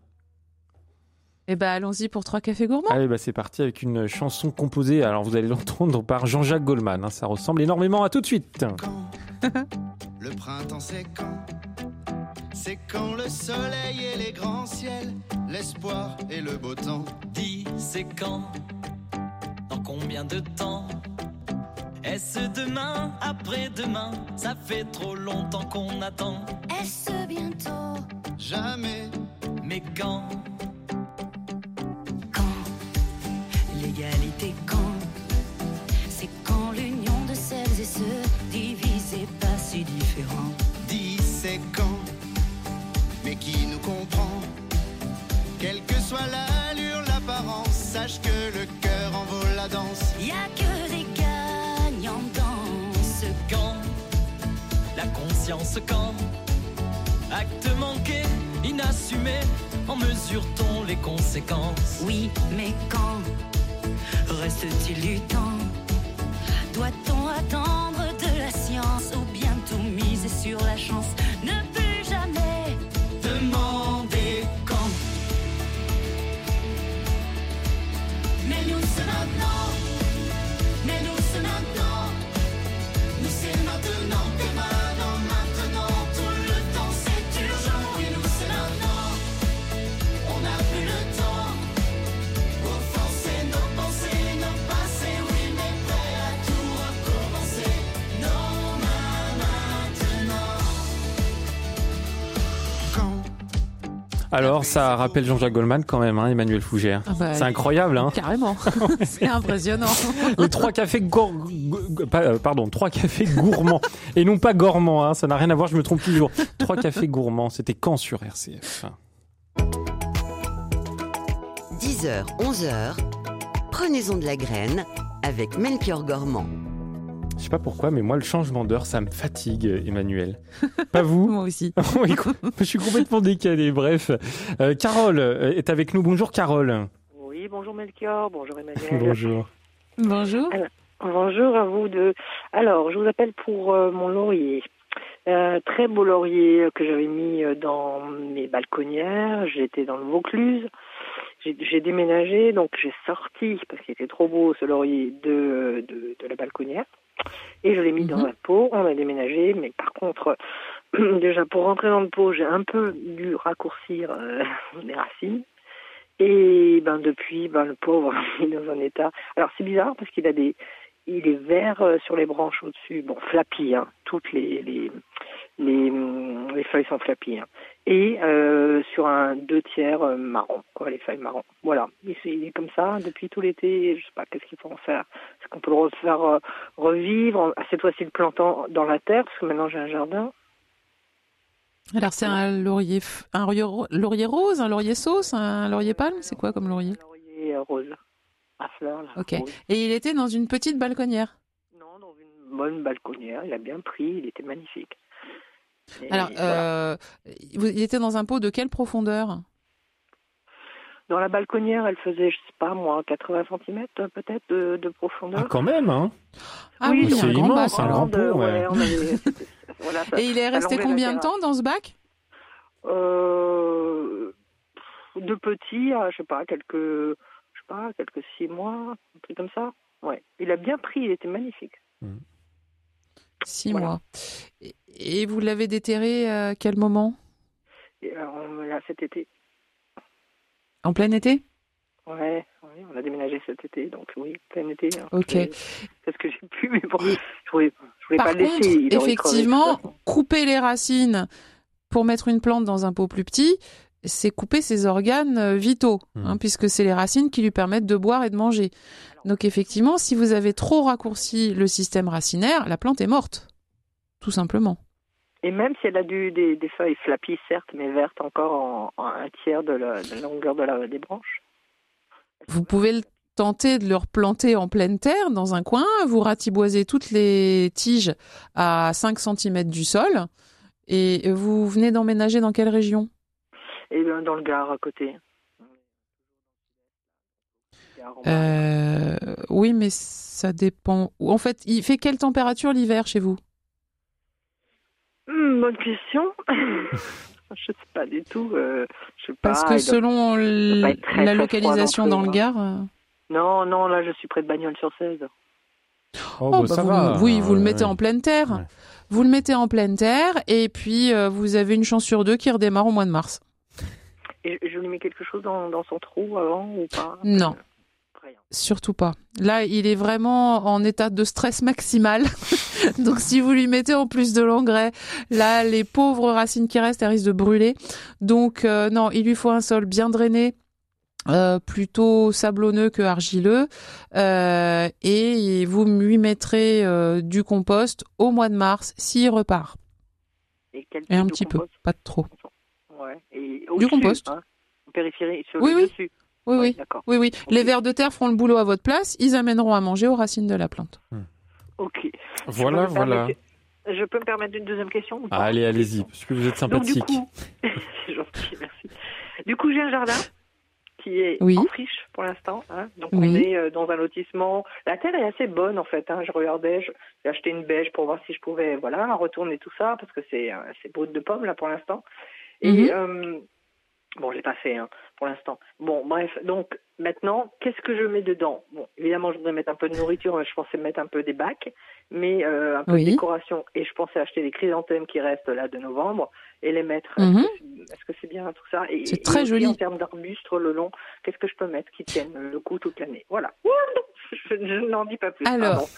Eh ben, allons-y pour trois cafés gourmands. Allez, bah, c'est parti avec une chanson composée, alors vous allez l'entendre par Jean-Jacques Goldman. hein. ça ressemble énormément à tout de suite. Le printemps c'est quand C'est quand le soleil et les grands ciels, l'espoir et le beau temps. Dis, c'est quand? Dans combien de temps? Est-ce demain Après-demain? Ça fait trop longtemps qu'on attend. Est-ce bientôt? Jamais, Mais quand? L'égalité quand? C'est quand l'union de celles et ceux divisés pas si différents. Qui nous comprend. Quelle que soit l'allure, l'apparence, sache que le cœur en vaut la danse. Y a que des gagnants dans ce Quand La conscience quand Acte manqué, inassumé, en mesure-t-on les conséquences? Oui, mais quand reste-t-il du temps? Doit-on attendre de la science ou bien tout miser sur la chance? Ne Demandez quand Mais nous c'est maintenant Alors, ça rappelle Jean-Jacques Goldman quand même, hein, Emmanuel Fougère. Ah bah, c'est incroyable, hein Carrément, c'est impressionnant. Les trois cafés gour- euh, pardon, trois cafés gourmands et non pas gourmands, hein, ça n'a rien à voir, je me trompe toujours. Trois cafés gourmands, c'était quand sur RCF 10h, 11h, prenez-on de la graine avec Melchior Gormand. Je sais pas pourquoi, mais moi le changement d'heure, ça me fatigue, Emmanuel. Pas vous Moi aussi. Oui, Je suis complètement décalé. Bref, Euh, Carole euh, est avec nous. Bonjour, Carole. Oui, bonjour Melchior, bonjour Emmanuel. Bonjour. Bonjour. Bonjour à vous deux. Alors, je vous appelle pour euh, mon laurier. Euh, très beau laurier que j'avais mis euh, dans mes balconnières. J'étais dans le Vaucluse. J'ai j'ai déménagé, donc j'ai sorti, parce qu'il était trop beau ce laurier, de, de, de la balconnière. Et je l'ai mis dans un pot. On a déménagé, mais par contre, déjà pour rentrer dans le pot, j'ai un peu dû raccourcir euh, les racines. Et ben depuis, ben le pauvre il est dans un état. Alors c'est bizarre parce qu'il a des, il est vert euh, sur les branches au-dessus. Bon, flappy, hein. Toutes les les les, hum, les feuilles sont flappy. hein. Et euh, sur un deux tiers euh, marron, quoi, les feuilles marron. Voilà. Il, est- il est comme ça depuis tout l'été. Je sais pas qu'est-ce qu'il faut en faire? Est-ce qu'on peut le refaire euh, revivre? Ah, Cette fois-ci le plantant dans la terre parce que maintenant j'ai un jardin. Alors c'est un laurier, un laurier ro- laurier rose, un laurier sauce, un laurier palme, c'est quoi comme laurier? Laurier euh, rose à fleurs. Là, Ok. rose. Et il était dans une petite balconnière? bonne balconnière. Il a bien pris, il était magnifique. Et Alors, voilà. euh, vous- il était dans un pot de quelle profondeur Dans la balconnière, elle faisait, je sais pas moi, 80 cm peut-être de, de profondeur. Ah, quand même, hein Ah oui, c'est un grand immense, un grand pot, ouais. on avait- c'était- voilà, ça- Et il est resté combien de temps dans ce bac euh, De petits, à, je sais pas, quelques, je sais pas, quelques six mois, un truc comme ça. Ouais. Il a bien pris, il était magnifique. Six mois. Et- vous l'avez déterré à quel moment? Et, euh, on l'a cet été. En plein été? Ouais, ouais, on a déménagé cet été, donc oui, plein été. hein. Ok. J'ai- C'est ce que j'ai pu, mais bon, je voulais, je voulais Par pas le contre, laisser. crevé, effectivement, couper les racines pour mettre une plante dans un pot plus petit, c'est couper ses organes euh, vitaux, hein, puisque c'est les racines qui lui permettent de boire et de manger. Donc effectivement, si vous avez trop raccourci le système racinaire, la plante est morte, tout simplement. Et même si elle a du, des, des feuilles flappy, certes, mais vertes encore en, en un tiers de la, de la longueur de la, des branches. Vous pouvez le tenter de le replanter en pleine terre dans un coin, vous ratiboisez toutes les tiges à 5 cm du sol, et vous venez d'emménager dans quelle région? Et dans dans le Gard à côté. Euh, oui, mais ça dépend. En fait, il fait quelle température l'hiver chez vous? Hmm, bonne question. je sais pas du tout. euh, je sais Parce pas, que selon doit très, la localisation dans le Gard. hein. euh, Non, non, là je suis près de Bagnols-sur-Cèze. Oh, oh, bah, bah, ça vous va. oui, vous le mettez ouais. en pleine terre. Vous le mettez en pleine terre et puis euh, vous avez une chance sur deux qui redémarre au mois de mars. Et je, je lui mets quelque chose dans, dans son trou avant ou pas? Non. Surtout pas. Là, il est vraiment en état de stress maximal. Donc, si vous lui mettez en plus de l'engrais, là, les pauvres racines qui restent, elles risquent de brûler. Donc, euh, non, il lui faut un sol bien drainé, euh, plutôt sablonneux que argileux. Euh, et vous lui mettrez du compost au mois de mars s'il repart. Et, quel Et un de petit peu, pas trop. Ouais. Et Du compost. Hein, sur Oui, le oui. dessus. Oui, oui. D'accord. Oui, oui. Les vers de terre feront le boulot à votre place. Ils amèneront à manger aux racines de la plante. Ok. Voilà, Je voilà. permettre- Je peux me permettre une deuxième question ou pas? Allez, allez-y, parce que vous êtes Donc, du sympathique. coup, c'est gentil, merci. Du coup, j'ai un jardin qui est Oui. en friche pour l'instant. hein. Donc, Oui. on est euh, dans un lotissement. La terre est assez bonne, en fait. hein. Je regardais, je- j'ai acheté une bêche pour voir si je pouvais, voilà, retourner tout ça, parce que c'est euh, c'est brut de pomme, là, pour l'instant. Et, Mhm. euh, bon, je l'ai pas fait, hein, pour l'instant. Bon, bref, donc, maintenant, qu'est-ce que je mets dedans? Bon, évidemment, je voudrais mettre un peu de nourriture, mais je pensais mettre un peu des bacs, mais euh, un peu Oui. de décoration. Et je pensais acheter les chrysanthèmes qui restent là de novembre et les mettre. Mhm. Est-ce que c'est- Est-ce que c'est bien tout ça? Et- C'est très joli. En termes d'arbustes le long, qu'est-ce que je peux mettre qui tiennent le coup toute l'année? Voilà. Je, je n'en dis pas plus. Alors.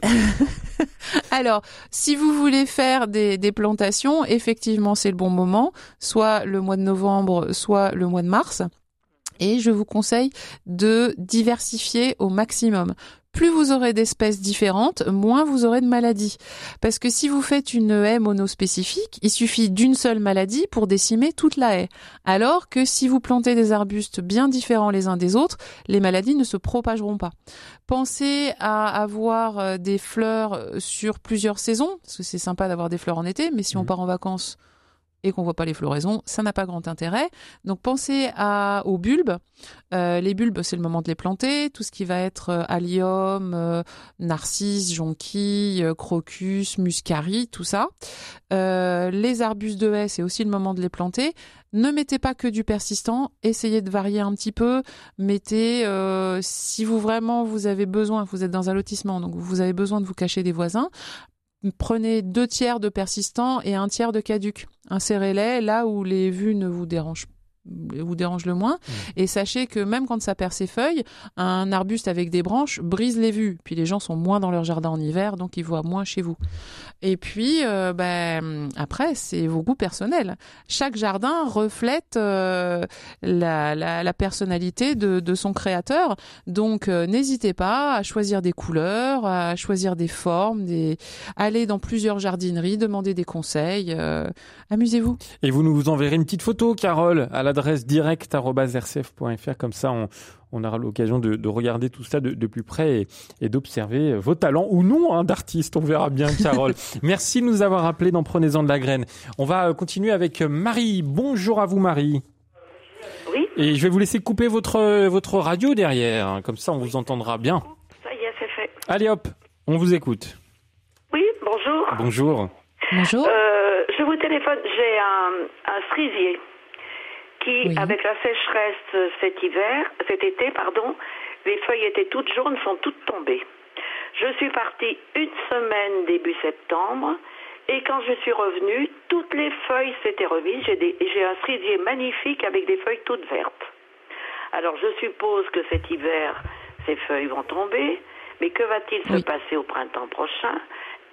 Alors, si vous voulez faire des, des plantations, effectivement, c'est le bon moment, soit le mois de novembre, soit le mois de mars. Et je vous conseille de diversifier au maximum. Plus vous aurez d'espèces différentes, moins vous aurez de maladies. Parce que si vous faites une haie monospécifique, il suffit d'une seule maladie pour décimer toute la haie. Alors que si vous plantez des arbustes bien différents les uns des autres, les maladies ne se propageront pas. Pensez à avoir euh, des fleurs euh, sur plusieurs saisons, parce que c'est sympa d'avoir des fleurs en été, mais si on part en vacances et qu'on voit pas les floraisons, ça n'a pas grand intérêt. Donc pensez à, aux bulbes. Euh, les bulbes, c'est le moment de les planter. Tout ce qui va être euh, allium, euh, narcisse, jonquille, euh, crocus, muscari, tout ça. Les arbustes de haie, c'est aussi le moment de les planter. Ne mettez pas que du persistant, essayez de varier un petit peu. Mettez, si vous vraiment vous avez besoin, vous êtes dans un lotissement, donc vous avez besoin de vous cacher des voisins, prenez deux tiers de persistant et un tiers de caduc. Insérez-les là où les vues ne vous dérangent vous dérange le moins. Et sachez que même quand ça perd ses feuilles un arbuste avec des branches brise les vues. Puis les gens sont moins dans leur jardin en hiver donc ils voient moins chez vous. Et puis euh, ben après c'est vos goûts personnels. Chaque jardin reflète euh, la, la, la personnalité de, de son créateur. Donc euh, n'hésitez pas à choisir des couleurs à choisir des formes des aller dans plusieurs jardineries demander des conseils amusez-vous. Et vous nous enverrez une petite photo, Carole, à l'adresse direct.rcf.fr. Comme ça, on, on aura l'occasion de, de regarder tout ça de, de plus près et, et d'observer vos talents ou non hein, d'artiste. On verra bien, Carole. Merci de nous avoir appelés dans Prenez-en de la graine. On va euh, continuer avec Marie. Bonjour à vous, Marie. Oui. Et je vais vous laisser couper votre, votre radio derrière. hein. Comme ça, on vous entendra bien. Ça y est, c'est fait. Allez hop, on vous écoute. Oui, bonjour. Bonjour. Bonjour. Euh, je vous téléphone, j'ai un, un cerisier qui, avec la sécheresse cet hiver, cet été, pardon, les feuilles étaient toutes jaunes, sont toutes tombées. Je suis partie une semaine début septembre et quand je suis revenue, toutes les feuilles s'étaient remises. J'ai un cerisier magnifique avec des feuilles toutes vertes. Alors je suppose que cet hiver, ces feuilles vont tomber, mais que va-t-il se passer au printemps prochain?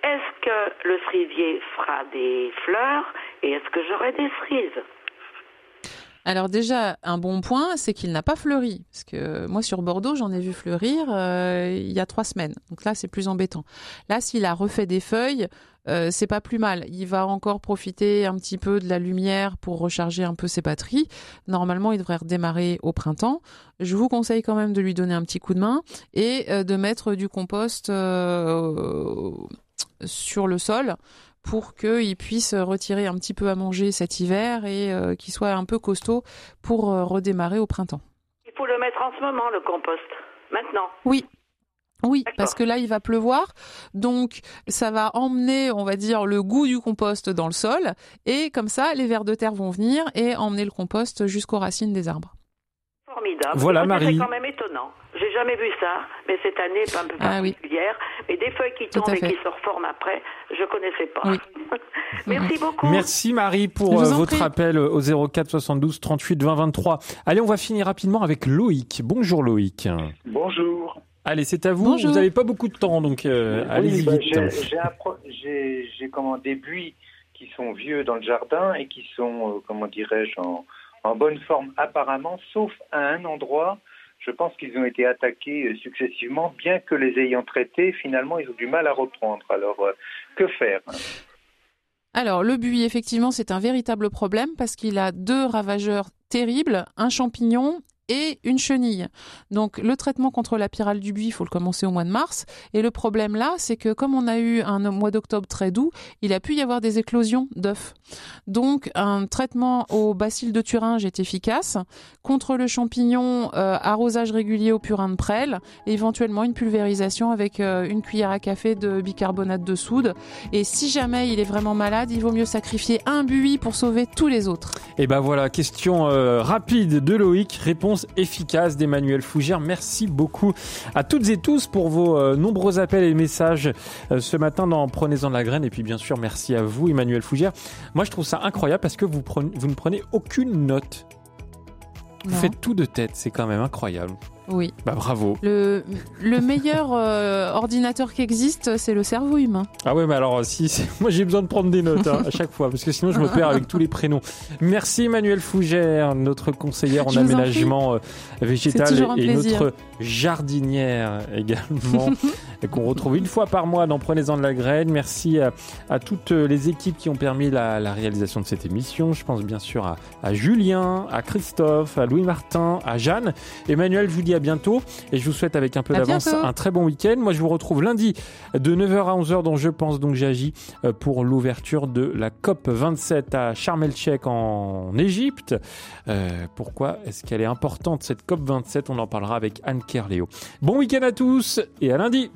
Est-ce que le cerisier fera des fleurs et est-ce que j'aurai des cerises? Alors déjà, un bon point, c'est qu'il n'a pas fleuri. Parce que moi, sur Bordeaux, j'en ai vu fleurir euh, il y a trois semaines. Donc là, c'est plus embêtant. Là, s'il a refait des feuilles, euh, c'est pas plus mal. Il va encore profiter un petit peu de la lumière pour recharger un peu ses batteries. Normalement, il devrait redémarrer au printemps. Je vous conseille quand même de lui donner un petit coup de main et euh, de mettre du compost sur le sol pour qu'il puisse retirer un petit peu à manger cet hiver et euh, qu'il soit un peu costaud pour euh, redémarrer au printemps. Il faut le mettre en ce moment, le compost. Maintenant. Oui. Oui, parce que là, il va pleuvoir. Donc, ça va emmener, on va dire, le goût du compost dans le sol. Et comme ça, les vers de terre vont venir et emmener le compost jusqu'aux racines des arbres. Formidable. Voilà, Marie. C'est quand même étonnant. Jamais vu ça, mais cette année est un peu Ah oui. particulière. Mais des feuilles qui tombent et qui se reforment après, je connaissais pas. Oui. Merci beaucoup. Merci Marie pour euh, votre prie. appel au 04 72 38 20 23. Allez, on va finir rapidement avec Loïc. Bonjour Loïc. Bonjour. Allez, c'est à vous. Bonjour. Vous n'avez pas beaucoup de temps, donc euh, Oui, allez-y bah, vite. j'ai- J'ai un pro- j'ai- j'ai, comment, des buis qui sont vieux dans le jardin et qui sont, euh, comment dirais-je, en, en bonne forme apparemment, sauf à un endroit. Je pense qu'ils ont été attaqués euh, successivement, bien que les ayant traités, finalement, ils ont du mal à reprendre. Alors, euh, que faire? Alors, le buis, effectivement, c'est un véritable problème parce qu'il a deux ravageurs terribles, un champignon et une chenille. Donc, le traitement contre la pyrale du buis, il faut le commencer au mois de mars. Et le problème là, c'est que comme on a eu un mois d'octobre très doux, il a pu y avoir des éclosions d'œufs. Donc, un traitement au bacille de Thuringe est efficace. Contre le champignon, euh, arrosage régulier au purin de prêle et éventuellement une pulvérisation avec euh, une cuillère à café de bicarbonate de soude. Et si jamais il est vraiment malade, il vaut mieux sacrifier un buis pour sauver tous les autres. Et ben voilà, question euh, rapide de Loïc, réponse efficace d'Emmanuel Fougère. Merci beaucoup à toutes et tous pour vos euh, nombreux appels et messages euh, ce matin dans Prenez-en de la graine. Et puis bien sûr, merci à vous, Emmanuel Fougère. Moi, je trouve ça incroyable parce que vous, prenez, vous ne prenez aucune note. Vous Non. faites tout de tête, c'est quand même incroyable. Oui. Bah bravo. Le, le meilleur euh, ordinateur qui existe, c'est le cerveau humain. Ah ouais, mais alors si, moi j'ai besoin de prendre des notes hein, à chaque fois parce que sinon je me perds avec tous les prénoms. Merci Emmanuel Fougère, notre conseillère en Je aménagement végétal C'est toujours un et notre jardinière également qu'on retrouve une fois par mois dans Prenez-en de la graine. Merci à, à toutes les équipes qui ont permis la, la réalisation de cette émission. Je pense bien sûr à, à Julien, à Christophe, à Louis Martin, à Jeanne. Emmanuel, je vous dis à bientôt et je vous souhaite avec un peu d'avance un très bon week-end. Moi, je vous retrouve lundi de 9h à 11h dont je pense donc j'agis euh, pour l'ouverture de la COP 27 à Sharm el-Sheikh en Égypte. Euh, pourquoi est-ce qu'elle est importante cette COP 27 On en parlera avec Anne Kerléo. Bon week-end à tous et à lundi.